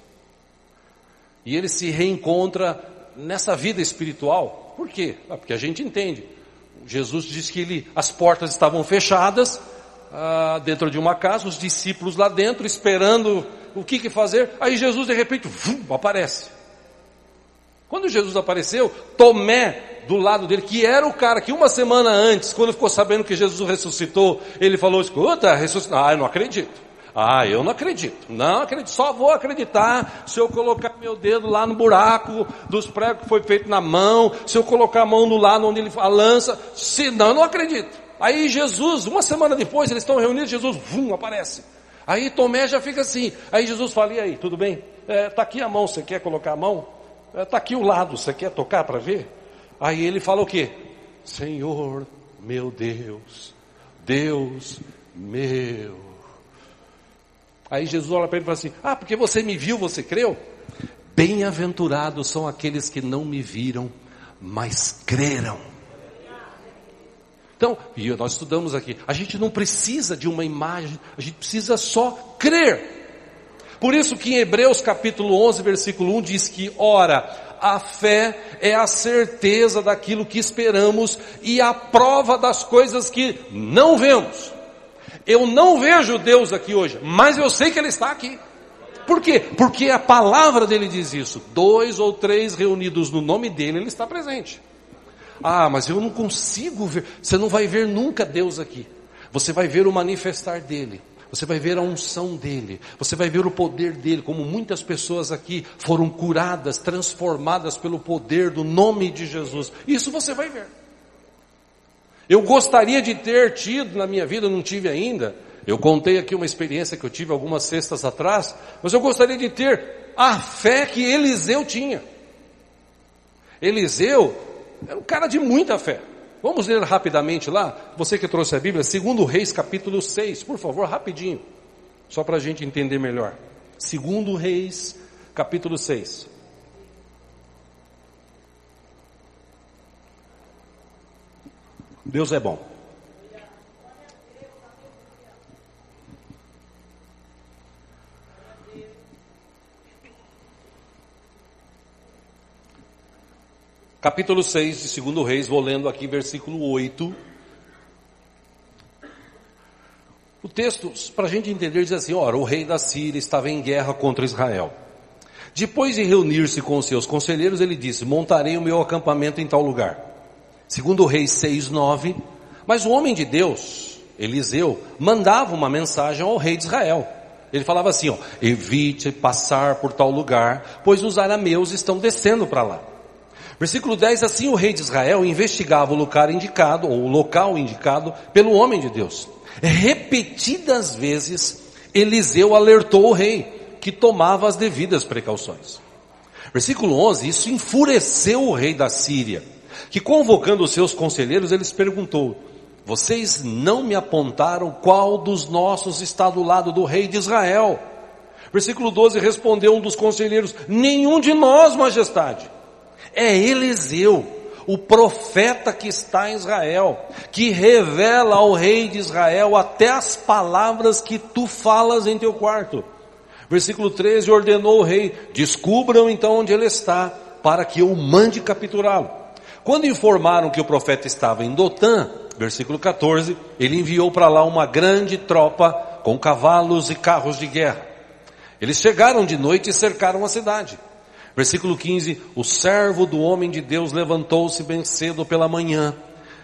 e ele se reencontra nessa vida espiritual. Por quê? Ah, porque a gente entende. Jesus diz que ele, as portas estavam fechadas, ah, dentro de uma casa, os discípulos lá dentro, esperando o que, que fazer. Aí Jesus, de repente, vum, aparece. Quando Jesus apareceu, Tomé, do lado dele, que era o cara que uma semana antes, quando ficou sabendo que Jesus ressuscitou, ele falou: Escuta, ressuscitou. Ah, eu não acredito. Ah, eu não acredito. Não acredito. Só vou acreditar se eu colocar meu dedo lá no buraco dos pregos que foi feito na mão, se eu colocar a mão no lado onde ele a lança. Se não, eu não acredito. Aí Jesus, uma semana depois, eles estão reunidos, Jesus, vum, aparece. Aí Tomé já fica assim. Aí Jesus fala: E aí, tudo bem? Está é, tá aqui a mão, você quer colocar a mão? Está é, aqui o lado, você quer tocar para ver? Aí ele fala o quê? Senhor, meu Deus, Deus meu. Aí Jesus olha para ele e fala assim: Ah, porque você me viu, você creu? Bem-aventurados são aqueles que não me viram, mas creram. Então, e nós estudamos aqui, a gente não precisa de uma imagem, a gente precisa só crer. Por isso que em Hebreus capítulo 11, versículo 1 diz que, ora, a fé é a certeza daquilo que esperamos e a prova das coisas que não vemos. Eu não vejo Deus aqui hoje, mas eu sei que Ele está aqui. Por quê? Porque a palavra dele diz isso. Dois ou três reunidos no nome dele, ele está presente. Ah, mas eu não consigo ver. Você não vai ver nunca Deus aqui. Você vai ver o manifestar dele. Você vai ver a unção dele. Você vai ver o poder dele, como muitas pessoas aqui foram curadas, transformadas pelo poder do nome de Jesus. Isso você vai ver. Eu gostaria de ter tido na minha vida, não tive ainda. Eu contei aqui uma experiência que eu tive algumas sextas atrás, mas eu gostaria de ter a fé que Eliseu tinha. Eliseu era um cara de muita fé. Vamos ler rapidamente lá, você que trouxe a Bíblia, segundo Reis capítulo 6, por favor, rapidinho, só para a gente entender melhor. Segundo Reis capítulo 6. Deus é bom. Capítulo 6 de 2 Reis, vou lendo aqui versículo 8. O texto, para a gente entender, diz assim: ora, o rei da Síria estava em guerra contra Israel. Depois de reunir-se com seus conselheiros, ele disse: Montarei o meu acampamento em tal lugar. Segundo Reis 6:9, mas o homem de Deus, Eliseu, mandava uma mensagem ao rei de Israel. Ele falava assim, ó, evite passar por tal lugar, pois os arameus estão descendo para lá. Versículo 10, assim o rei de Israel investigava o lugar indicado, ou o local indicado, pelo homem de Deus. Repetidas vezes, Eliseu alertou o rei, que tomava as devidas precauções. Versículo 11, isso enfureceu o rei da Síria que convocando os seus conselheiros, eles perguntou: Vocês não me apontaram qual dos nossos está do lado do rei de Israel? Versículo 12 respondeu um dos conselheiros: Nenhum de nós, majestade. É Eliseu, o profeta que está em Israel, que revela ao rei de Israel até as palavras que tu falas em teu quarto. Versículo 13 ordenou o rei: Descubram então onde ele está, para que eu mande capturá-lo. Quando informaram que o profeta estava em Dotã, versículo 14, ele enviou para lá uma grande tropa com cavalos e carros de guerra. Eles chegaram de noite e cercaram a cidade. Versículo 15: O servo do homem de Deus levantou-se bem cedo pela manhã.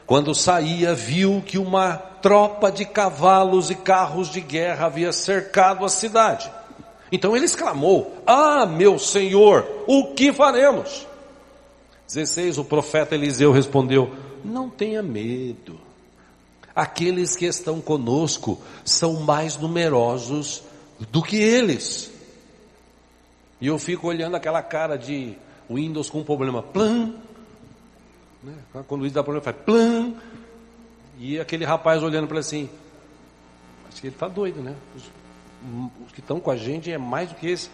Quando saía, viu que uma tropa de cavalos e carros de guerra havia cercado a cidade. Então ele exclamou: Ah, meu senhor, o que faremos? 16, o profeta Eliseu respondeu: Não tenha medo. Aqueles que estão conosco são mais numerosos do que eles. E eu fico olhando aquela cara de Windows com um problema, plan. Né? Quando o Windows dá problema, faz plan. E aquele rapaz olhando para assim, acho que ele está doido, né? Os, os que estão com a gente é mais do que esse.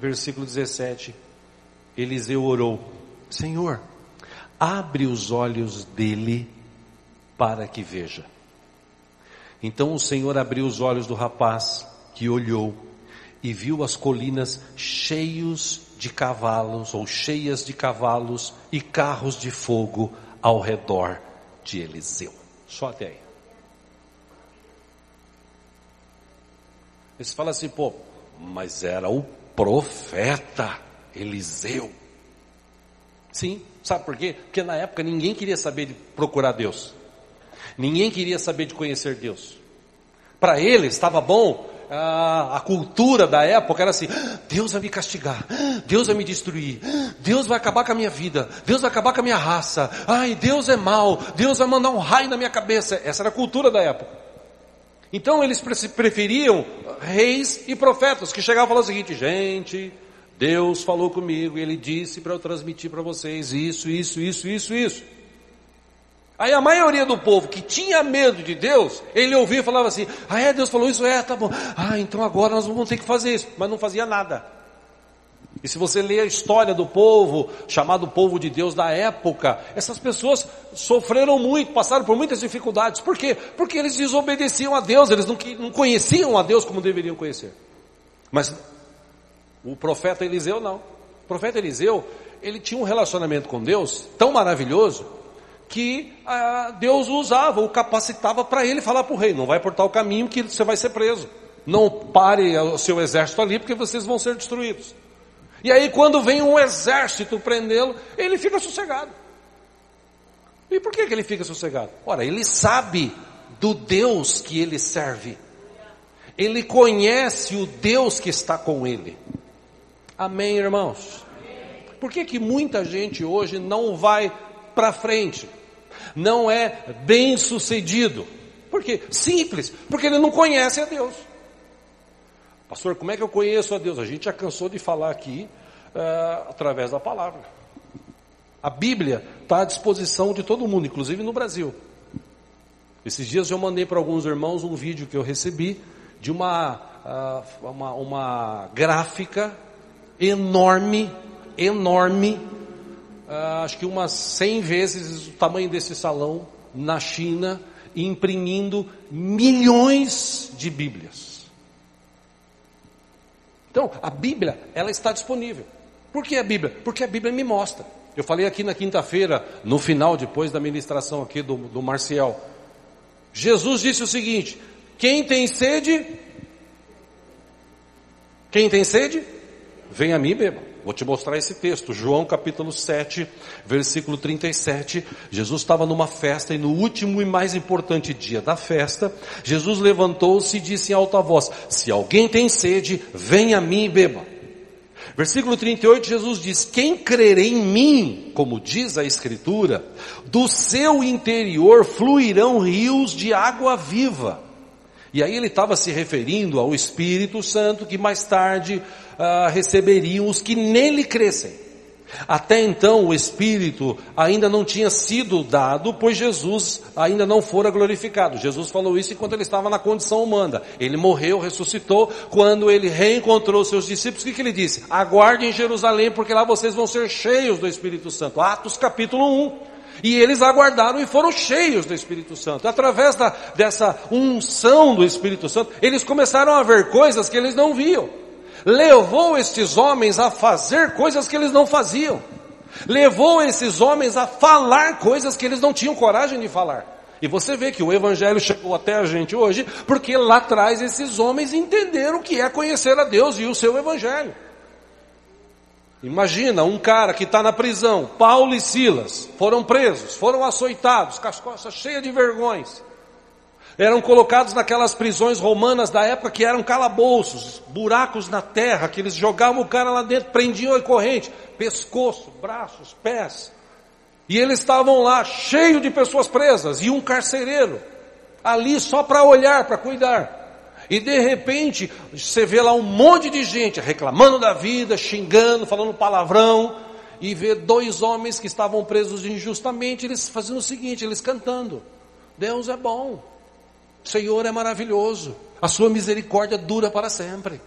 Versículo 17. Eliseu orou. Senhor, abre os olhos dele para que veja. Então o Senhor abriu os olhos do rapaz, que olhou e viu as colinas cheios de cavalos ou cheias de cavalos e carros de fogo ao redor de Eliseu. Só até aí. Eles falam assim, pô, mas era o profeta Eliseu. Sim, sabe por quê? Porque na época ninguém queria saber de procurar Deus. Ninguém queria saber de conhecer Deus. Para eles estava bom, a, a, cultura da época era assim: Deus vai me castigar, Deus vai me destruir, Deus vai acabar com a minha vida, Deus vai acabar com a minha raça, ai, Deus é mau, Deus vai mandar um raio na minha cabeça. Essa era a cultura da época. Então eles preferiam reis e profetas que chegavam e falavam o seguinte: gente, Deus falou comigo e ele disse para eu transmitir para vocês isso, isso, isso, isso, isso. Aí a maioria do povo que tinha medo de Deus, ele ouvia e falava assim: Ah, é, Deus falou isso, é, tá bom. Ah, então agora nós vamos ter que fazer isso. Mas não fazia nada. E se você ler a história do povo, chamado povo de Deus da época, essas pessoas sofreram muito, passaram por muitas dificuldades. Por quê? Porque eles desobedeciam a Deus, eles não, não conheciam a Deus como deveriam conhecer. Mas o profeta Eliseu não. O profeta Eliseu, ele tinha um relacionamento com Deus tão maravilhoso que ah, Deus usava, o capacitava para ele falar para o rei: não vai por tal caminho que você vai ser preso. Não pare o seu exército ali, porque vocês vão ser destruídos. E aí, quando vem um exército prendê-lo, ele fica sossegado. E por que, que ele fica sossegado? Ora, ele sabe do Deus que ele serve. Ele conhece o Deus que está com ele. Amém, irmãos? Por que, que muita gente hoje não vai para frente? Não é bem sucedido? Por quê? Simples, porque ele não conhece a Deus. Pastor, como é que eu conheço a Deus? A gente já cansou de falar aqui uh, através da palavra. A Bíblia está à disposição de todo mundo, inclusive no Brasil. Esses dias eu mandei para alguns irmãos um vídeo que eu recebi de uma, uh, uma, uma gráfica enorme, enorme, uh, acho que umas 100 vezes o tamanho desse salão na China, imprimindo milhões de Bíblias. Então, a Bíblia, ela está disponível. Por que a Bíblia? Porque a Bíblia me mostra. Eu falei aqui na quinta-feira, no final, depois da ministração aqui do, do Marcial. Jesus disse o seguinte: quem tem sede, quem tem sede, Vem a mim beba. Vou te mostrar esse texto, João capítulo 7, versículo 37. Jesus estava numa festa e no último e mais importante dia da festa, Jesus levantou-se e disse em alta voz: Se alguém tem sede, venha a mim e beba. Versículo 38, Jesus diz: Quem crer em mim, como diz a Escritura, do seu interior fluirão rios de água viva. E aí ele estava se referindo ao Espírito Santo que mais tarde ah, receberiam os que nele crescem. Até então o Espírito ainda não tinha sido dado, pois Jesus ainda não fora glorificado. Jesus falou isso enquanto ele estava na condição humana. Ele morreu, ressuscitou. Quando ele reencontrou seus discípulos, o que, que ele disse? Aguardem em Jerusalém, porque lá vocês vão ser cheios do Espírito Santo. Atos capítulo 1. E eles aguardaram e foram cheios do Espírito Santo. Através da, dessa unção do Espírito Santo, eles começaram a ver coisas que eles não viam levou estes homens a fazer coisas que eles não faziam, levou esses homens a falar coisas que eles não tinham coragem de falar. E você vê que o Evangelho chegou até a gente hoje, porque lá atrás esses homens entenderam o que é conhecer a Deus e o seu Evangelho. Imagina um cara que está na prisão, Paulo e Silas, foram presos, foram açoitados, com as costas cheias de vergões eram colocados naquelas prisões romanas da época que eram calabouços, buracos na terra, que eles jogavam o cara lá dentro, prendiam a corrente, pescoço, braços, pés. E eles estavam lá, cheio de pessoas presas, e um carcereiro, ali só para olhar, para cuidar. E de repente, você vê lá um monte de gente reclamando da vida, xingando, falando palavrão, e vê dois homens que estavam presos injustamente, eles fazendo o seguinte, eles cantando: Deus é bom. Senhor é maravilhoso, a sua misericórdia dura para sempre.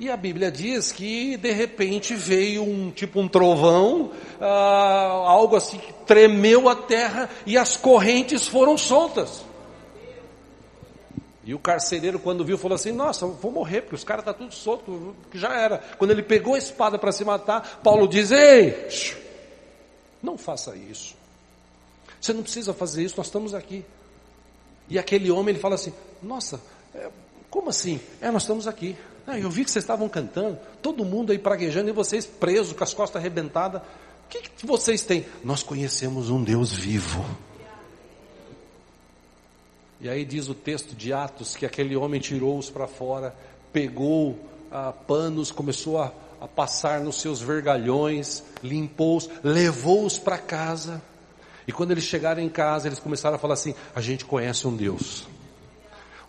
E a Bíblia diz que de repente veio um tipo um trovão, ah, algo assim que tremeu a terra e as correntes foram soltas. E o carcereiro, quando viu, falou assim: Nossa, vou morrer, porque os caras estão tá tudo solto, que já era. Quando ele pegou a espada para se matar, Paulo diz: Ei, não faça isso. Você não precisa fazer isso, nós estamos aqui. E aquele homem ele fala assim: Nossa, é, Como assim? É, nós estamos aqui. Ah, eu vi que vocês estavam cantando, todo mundo aí praguejando e vocês presos, com as costas arrebentadas. O que, que vocês têm? Nós conhecemos um Deus vivo. E aí diz o texto de Atos que aquele homem tirou-os para fora, pegou ah, panos, começou a, a passar nos seus vergalhões, limpou-os, levou-os para casa. E quando eles chegaram em casa, eles começaram a falar assim: a gente conhece um Deus,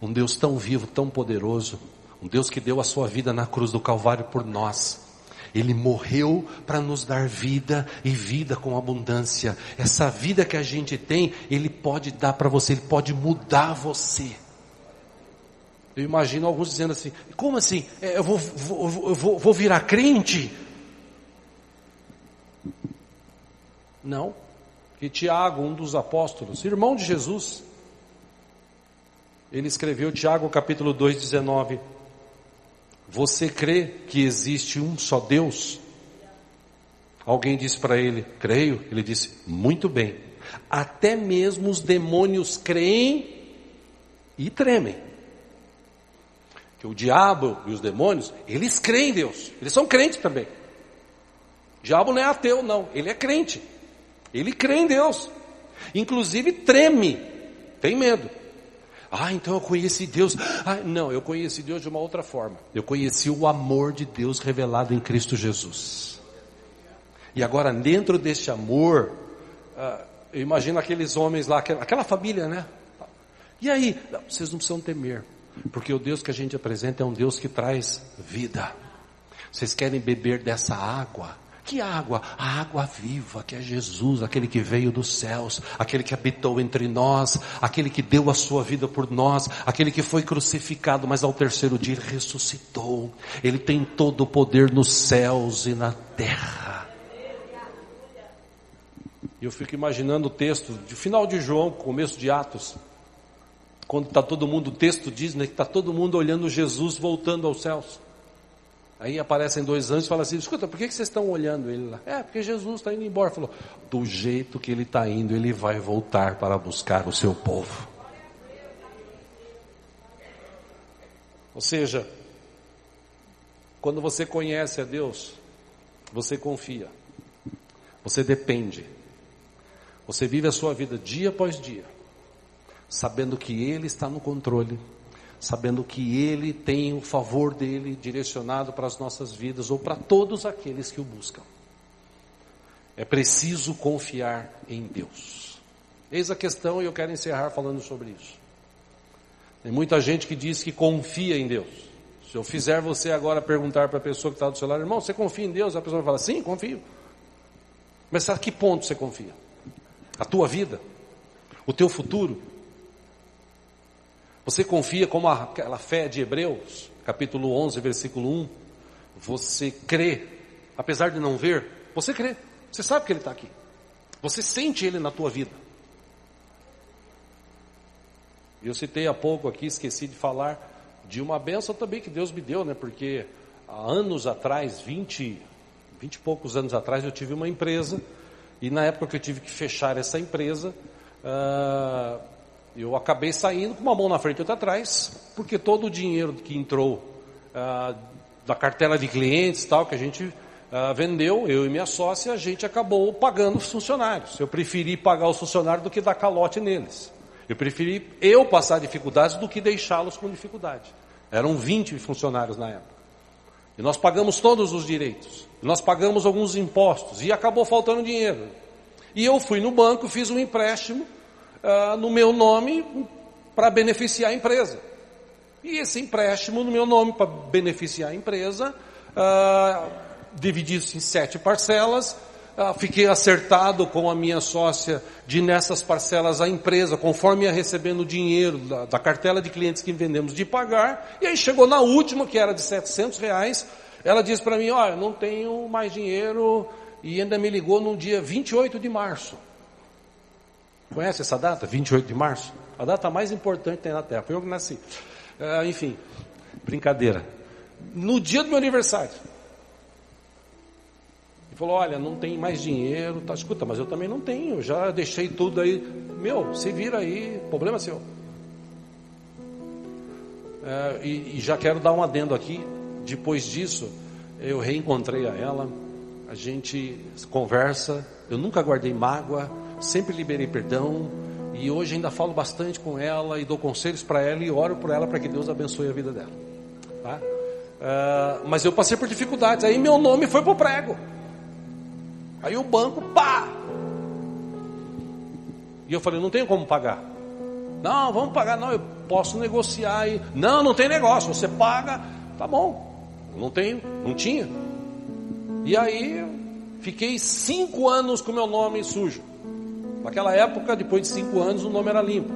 um Deus tão vivo, tão poderoso, um Deus que deu a sua vida na cruz do Calvário por nós. Ele morreu para nos dar vida e vida com abundância. Essa vida que a gente tem, Ele pode dar para você, Ele pode mudar você. Eu imagino alguns dizendo assim: como assim? É, eu vou, vou, vou, vou virar crente? Não. Que Tiago, um dos apóstolos, irmão de Jesus, ele escreveu Tiago capítulo 2, 19. Você crê que existe um só Deus? Alguém disse para ele, creio. Ele disse, muito bem. Até mesmo os demônios creem e tremem. Que o diabo e os demônios, eles creem em Deus. Eles são crentes também. O diabo não é ateu, não. Ele é crente. Ele crê em Deus. Inclusive treme. Tem medo. Ah, então eu conheci Deus. Ah, não, eu conheci Deus de uma outra forma. Eu conheci o amor de Deus revelado em Cristo Jesus. E agora, dentro deste amor, ah, eu imagino aqueles homens lá, aquela, aquela família, né? E aí, não, vocês não precisam temer, porque o Deus que a gente apresenta é um Deus que traz vida. Vocês querem beber dessa água? Que água? A água viva, que é Jesus, aquele que veio dos céus, aquele que habitou entre nós, aquele que deu a sua vida por nós, aquele que foi crucificado, mas ao terceiro dia ele ressuscitou. Ele tem todo o poder nos céus e na terra. E eu fico imaginando o texto de final de João, começo de Atos, quando está todo mundo, o texto diz né, que está todo mundo olhando Jesus voltando aos céus. Aí aparecem dois anjos e falam assim: escuta, por que vocês estão olhando ele lá? É, porque Jesus está indo embora. Falou: do jeito que ele está indo, ele vai voltar para buscar o seu povo. Ou seja, quando você conhece a Deus, você confia, você depende, você vive a sua vida dia após dia, sabendo que Ele está no controle sabendo que Ele tem o favor dele direcionado para as nossas vidas ou para todos aqueles que o buscam. É preciso confiar em Deus. Eis a questão e eu quero encerrar falando sobre isso. Tem muita gente que diz que confia em Deus. Se eu fizer você agora perguntar para a pessoa que está do seu lado, irmão, você confia em Deus? A pessoa vai falar, sim, confio. Mas a que ponto você confia? A tua vida? O teu futuro? Você confia como aquela fé de Hebreus, capítulo 11, versículo 1. Você crê, apesar de não ver, você crê. Você sabe que Ele está aqui. Você sente Ele na tua vida. Eu citei há pouco aqui, esqueci de falar de uma benção também que Deus me deu, né? Porque há anos atrás, 20, 20 e poucos anos atrás, eu tive uma empresa e na época que eu tive que fechar essa empresa, uh, eu acabei saindo com uma mão na frente e outra atrás, porque todo o dinheiro que entrou ah, da cartela de clientes tal, que a gente ah, vendeu, eu e minha sócia, a gente acabou pagando os funcionários. Eu preferi pagar os funcionários do que dar calote neles. Eu preferi eu passar dificuldades do que deixá-los com dificuldade. Eram 20 funcionários na época. E nós pagamos todos os direitos. Nós pagamos alguns impostos. E acabou faltando dinheiro. E eu fui no banco, fiz um empréstimo uh, no meu nome para beneficiar a empresa. E esse empréstimo no meu nome para beneficiar a empresa, uh, dividido em sete parcelas, uh, fiquei acertado com a minha sócia de nessas parcelas a empresa, conforme ia recebendo o dinheiro da, da, cartela de clientes que vendemos de pagar, e aí chegou na última, que era de 700 reais, ela disse para mim, olha, não tenho mais dinheiro, e ainda me ligou no dia 28 de março. Conhece essa data? 28 de março? A data mais importante tem na Terra. Foi eu que nasci. Uh, enfim, brincadeira. No dia do meu aniversário. Ele falou, olha, não tem mais dinheiro, tá, escuta, mas eu também não tenho, já deixei tudo aí. Meu, se vira aí, problema seu. É, e, e já quero dar um adendo aqui. Depois disso, eu reencontrei a ela, a gente conversa. Eu nunca guardei mágoa, sempre liberei perdão. E hoje ainda falo bastante com ela e dou conselhos para ela e oro por ela para que Deus abençoe a vida dela. Tá? Uh, mas eu passei por dificuldades. Aí meu nome foi pro prego. Aí o banco, pá! E eu falei, não tenho como pagar. Não, vamos pagar, não, eu posso negociar aí. Não, não tem negócio, você paga, tá bom. Não tenho, não tinha. E aí fiquei cinco anos com meu nome sujo. Naquela época, depois de cinco anos, o nome era limpo.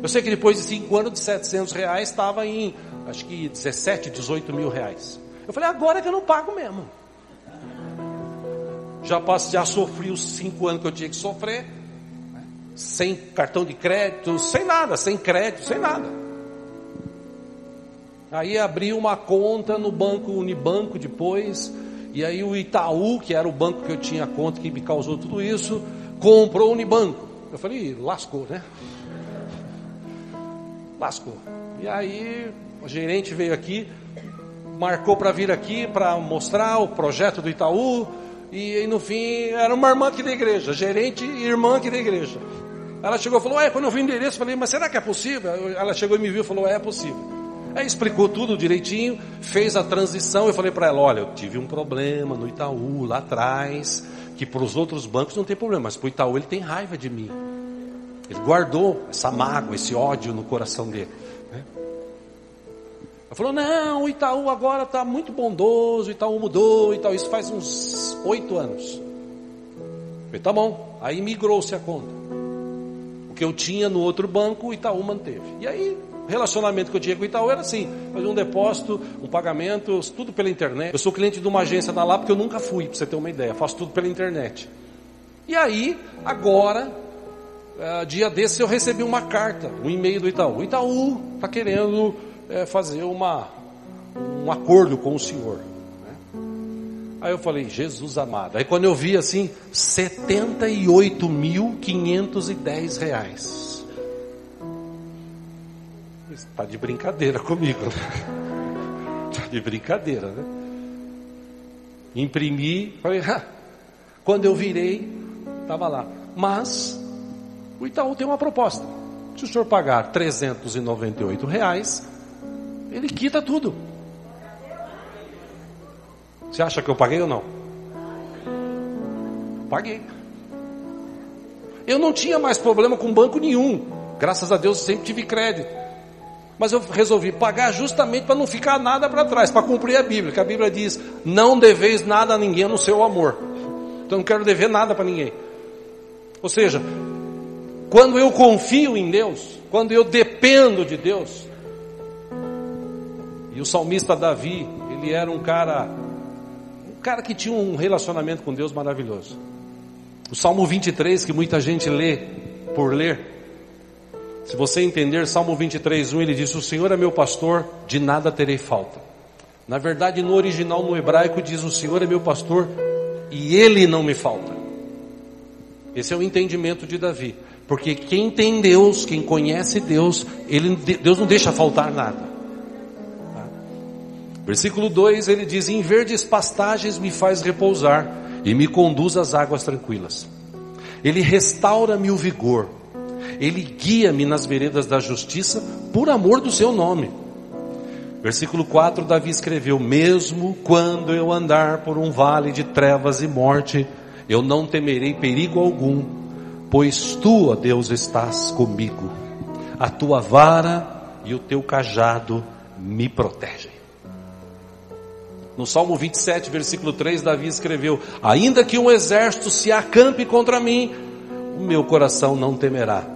Eu sei que depois de cinco anos de 700 reais estava em, acho que 17, 18 mil reais. Eu falei, agora é que eu não pago mesmo. Já, passei, já sofri os cinco anos que eu tinha que sofrer, né? sem cartão de crédito, sem nada, sem crédito, sem nada. Aí abri uma conta no banco Unibanco depois, e aí o Itaú, que era o banco que eu tinha conta que me causou tudo isso, comprou o Unibanco. Eu falei, lascou, né? Lascou. E aí o gerente veio aqui, marcou para vir aqui para mostrar o projeto do Itaú. E, e, no fim era uma irmã aqui da igreja, gerente e irmã aqui da igreja. Ela chegou e falou: É, quando eu vi o endereço, falei: Mas será que é possível? Ela chegou e me viu e falou: É, é possível. Aí explicou tudo direitinho, fez a transição. Eu falei para ela: Olha, eu tive um problema no Itaú lá atrás que para os outros bancos não tem problema, mas para o Itaú ele tem raiva de mim. Ele guardou essa mágoa, esse ódio no coração dele. Né? Ele falou: não, o Itaú agora está muito bondoso, o Itaú mudou e tal. Isso faz uns oito anos. Eu falei, tá bom. Aí migrou-se a conta. O que eu tinha no outro banco, o Itaú manteve. E aí relacionamento que eu tinha com o Itaú era assim: fazer um depósito, um pagamento, tudo pela internet. Eu sou cliente de uma agência da lá porque eu nunca fui, para você ter uma ideia. Faço tudo pela internet. E aí, agora, uh, dia desse, eu recebi uma carta, um e-mail do Itaú. O Itaú está querendo uh, fazer uma, um acordo com o senhor. Né? Aí eu falei, Jesus amado. Aí quando eu vi assim, 78.510 reais. Está de brincadeira comigo. Está de brincadeira, né? Imprimi, falei, ah. quando eu virei, estava lá. Mas o Itaú tem uma proposta. Se o senhor pagar 398 reais, ele quita tudo. Você acha que eu paguei ou não? Paguei. Eu não tinha mais problema com banco nenhum. Graças a Deus sempre tive crédito. Mas eu resolvi pagar justamente para não ficar nada para trás, para cumprir a Bíblia, que a Bíblia diz: não deveis nada a ninguém no seu amor. Então não quero dever nada para ninguém. Ou seja, quando eu confio em Deus, quando eu dependo de Deus, e o salmista Davi, ele era um cara, um cara que tinha um relacionamento com Deus maravilhoso. O Salmo 23, que muita gente lê por ler, se você entender Salmo 23, 1, ele diz: O Senhor é meu pastor, de nada terei falta. Na verdade, no original, no hebraico, diz: O Senhor é meu pastor e ele não me falta. Esse é o entendimento de Davi. Porque quem tem Deus, quem conhece Deus, ele, Deus não deixa faltar nada. Tá? Versículo 2 ele diz: Em verdes pastagens me faz repousar e me conduz às águas tranquilas. Ele restaura-me o vigor ele guia-me nas veredas da justiça por amor do seu nome. Versículo 4, Davi escreveu: Mesmo quando eu andar por um vale de trevas e morte, eu não temerei perigo algum, pois tu, ó Deus, estás comigo. A tua vara e o teu cajado me protegem. No Salmo 27, versículo 3, Davi escreveu: Ainda que um exército se acampe contra mim, o meu coração não temerá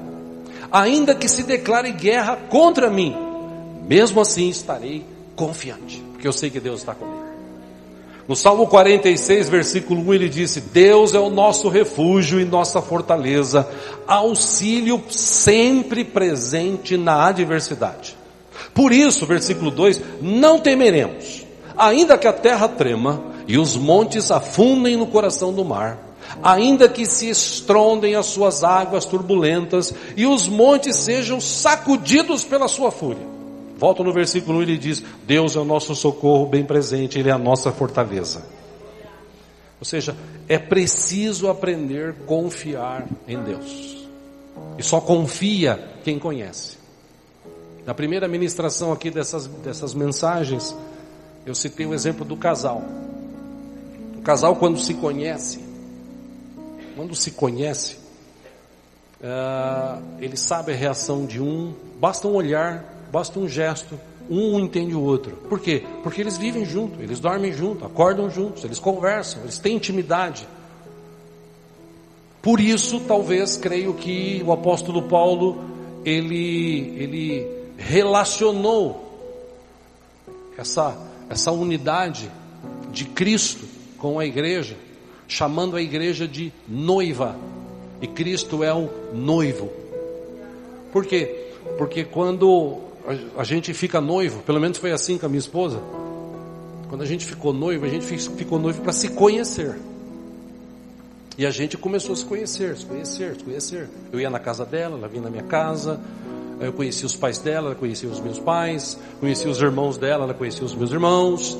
ainda que se declare guerra contra mim, mesmo assim estarei confiante, porque eu sei que Deus está comigo. No Salmo 46, versículo 1, ele disse: Deus é o nosso refúgio e nossa fortaleza, auxílio sempre presente na adversidade. Por isso, versículo 2: Não temeremos, ainda que a terra trema e os montes afundem no coração do mar ainda que se estrondem as suas águas turbulentas e os montes sejam sacudidos pela sua fúria. Volta no versículo 1, ele diz: Deus é o nosso socorro bem presente, Ele é a nossa fortaleza. Ou seja, é preciso aprender a confiar em Deus. E só confia quem conhece. Na primeira ministração aqui dessas, dessas mensagens, eu citei o exemplo do casal. O casal, quando se conhece, quando se conhece, uh, ele sabe a reação de um, basta um olhar, basta um gesto, um entende o outro. Por quê? Porque eles vivem junto, eles dormem junto, acordam juntos, eles conversam, eles têm intimidade. Por isso, talvez, creio que o apóstolo Paulo, ele, ele relacionou essa, essa unidade de Cristo com a igreja, chamando a igreja de noiva, e Cristo é o noivo. Por quê? Porque quando a gente fica noivo, pelo menos foi assim com a minha esposa. Quando a gente ficou noivo, a gente ficou noivo para se conhecer. E a gente começou a se conhecer, se conhecer, se conhecer. Eu ia na casa dela, ela vinha na minha casa. Eu conhecia os pais dela, ela conhecia os meus pais. Conhecia os irmãos dela, ela conhecia os meus irmãos.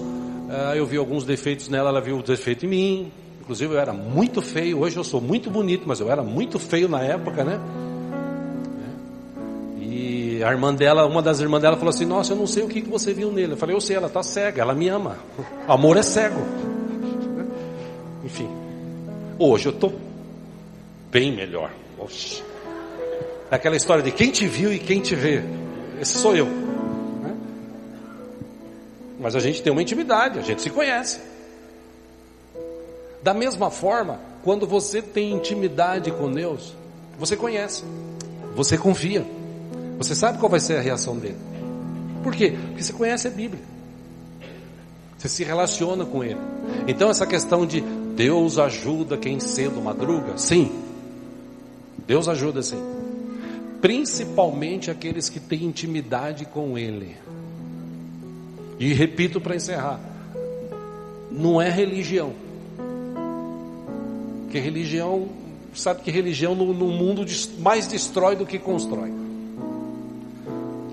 Ah, eu vi alguns defeitos nela, ela viu o defeito em mim. Inclusive eu era muito feio. Hoje eu sou muito bonito, mas eu era muito feio na época, né? a irmã dela, uma das irmãs dela falou assim: Nossa, eu não sei o que, que você viu nele. Eu falei: Eu sei, ela está cega, ela me ama. Amor é cego. Enfim, hoje eu estou bem melhor. Oxi. É aquela história de quem te viu e quem te vê. Esse sou eu. Né? Mas a gente tem uma intimidade, a gente se conhece. Da mesma forma, quando você tem intimidade com Deus, você conhece, você confia. Você sabe qual vai ser a reação dele. Por quê? Porque você conhece a Bíblia. Você se relaciona com ele. Então essa questão de Deus ajuda quem cedo madruga, sim. Deus ajuda sim. Principalmente aqueles que têm intimidade com ele. E repito para encerrar, não é religião. Porque religião, sabe que religião no, no mundo mais destrói do que constrói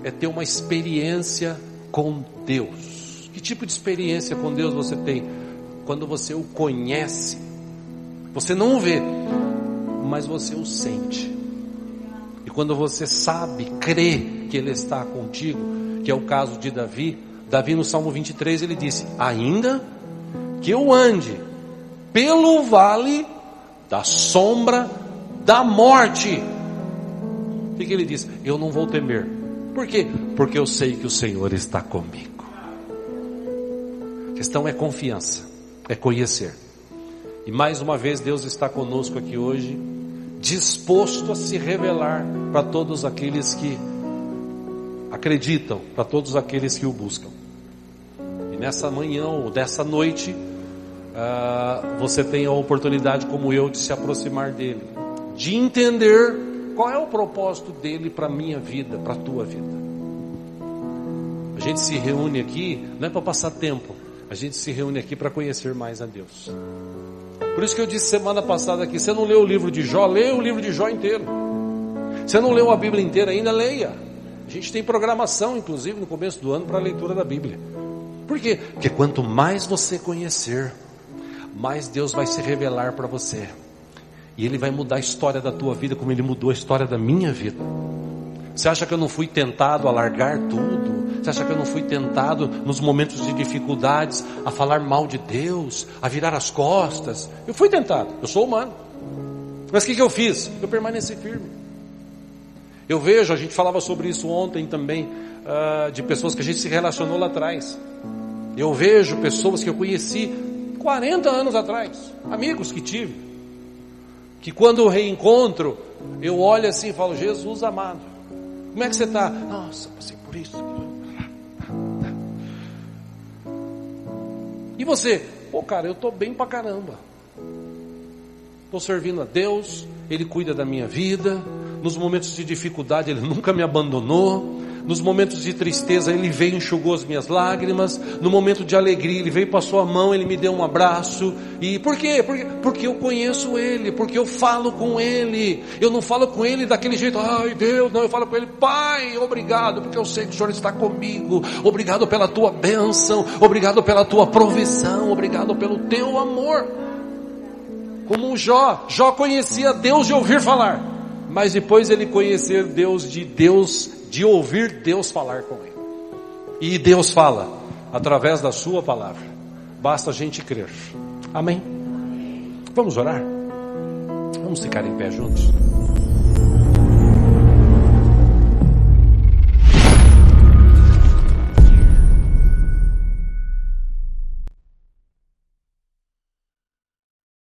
é ter uma experiência com Deus. Que tipo de experiência com Deus você tem? Quando você o conhece. Você não o vê, mas você o sente. E quando você sabe, crê que Ele está contigo, que é o caso de Davi, Davi no Salmo 23 ele disse: Ainda que eu ande pelo vale da sombra da morte. O que, ele diz? Eu não vou temer, por quê? Porque eu sei que o Senhor está comigo. A questão é confiança, é conhecer. E mais uma vez Deus está conosco aqui hoje, disposto a se revelar para todos aqueles que acreditam, para todos aqueles que o buscam. E nessa manhã ou dessa noite, uh, você tem a oportunidade, como eu, de se aproximar dele, de entender qual é o propósito dele para a minha vida, para a tua vida? A gente se reúne aqui não é para passar tempo, a gente se reúne aqui para conhecer mais a Deus. Por isso que eu disse semana passada aqui: você não leu o livro de Jó, leia o livro de Jó inteiro. Você não leu a Bíblia inteira ainda, leia. A gente tem programação, inclusive, no começo do ano para a leitura da Bíblia. Por quê? Porque quanto mais você conhecer, mais Deus vai se revelar para você. E Ele vai mudar a história da tua vida como Ele mudou a história da minha vida. Você acha que eu não fui tentado a largar tudo? Você acha que eu não fui tentado nos momentos de dificuldades a falar mal de Deus, a virar as costas? Eu fui tentado, eu sou humano. Mas o que, que eu fiz? Eu permaneci firme. Eu vejo, a gente falava sobre isso ontem também, uh, de pessoas que a gente se relacionou lá atrás. Eu vejo pessoas que eu conheci 40 anos atrás, amigos que tive, que quando eu reencontro, eu olho assim e falo, Jesus amado, como é que você está? Nossa, passei por isso. E você? Pô, cara, eu estou bem pra caramba. Estou servindo a Deus, Ele cuida da minha vida. Nos momentos de dificuldade, Ele nunca me abandonou. Nos momentos de tristeza, Ele veio e enxugou as minhas lágrimas. No momento de alegria, Ele veio, passou a mão, Ele me deu um abraço. E por quê? Porque, porque eu conheço Ele, porque eu falo com Ele. Eu não falo com Ele daquele jeito, ai Deus, não, eu falo com Ele, Pai, obrigado, porque eu sei que o Senhor está comigo. Obrigado pela tua bênção, obrigado pela tua provisão, obrigado pelo teu amor. Como Jó, Jó conhecia Deus de ouvir falar, mas depois ele conhecer Deus de Deus de ouvir Deus falar com ele. E Deus fala através da sua palavra. Basta a gente crer. Amém. Vamos orar? Vamos ficar em pé juntos.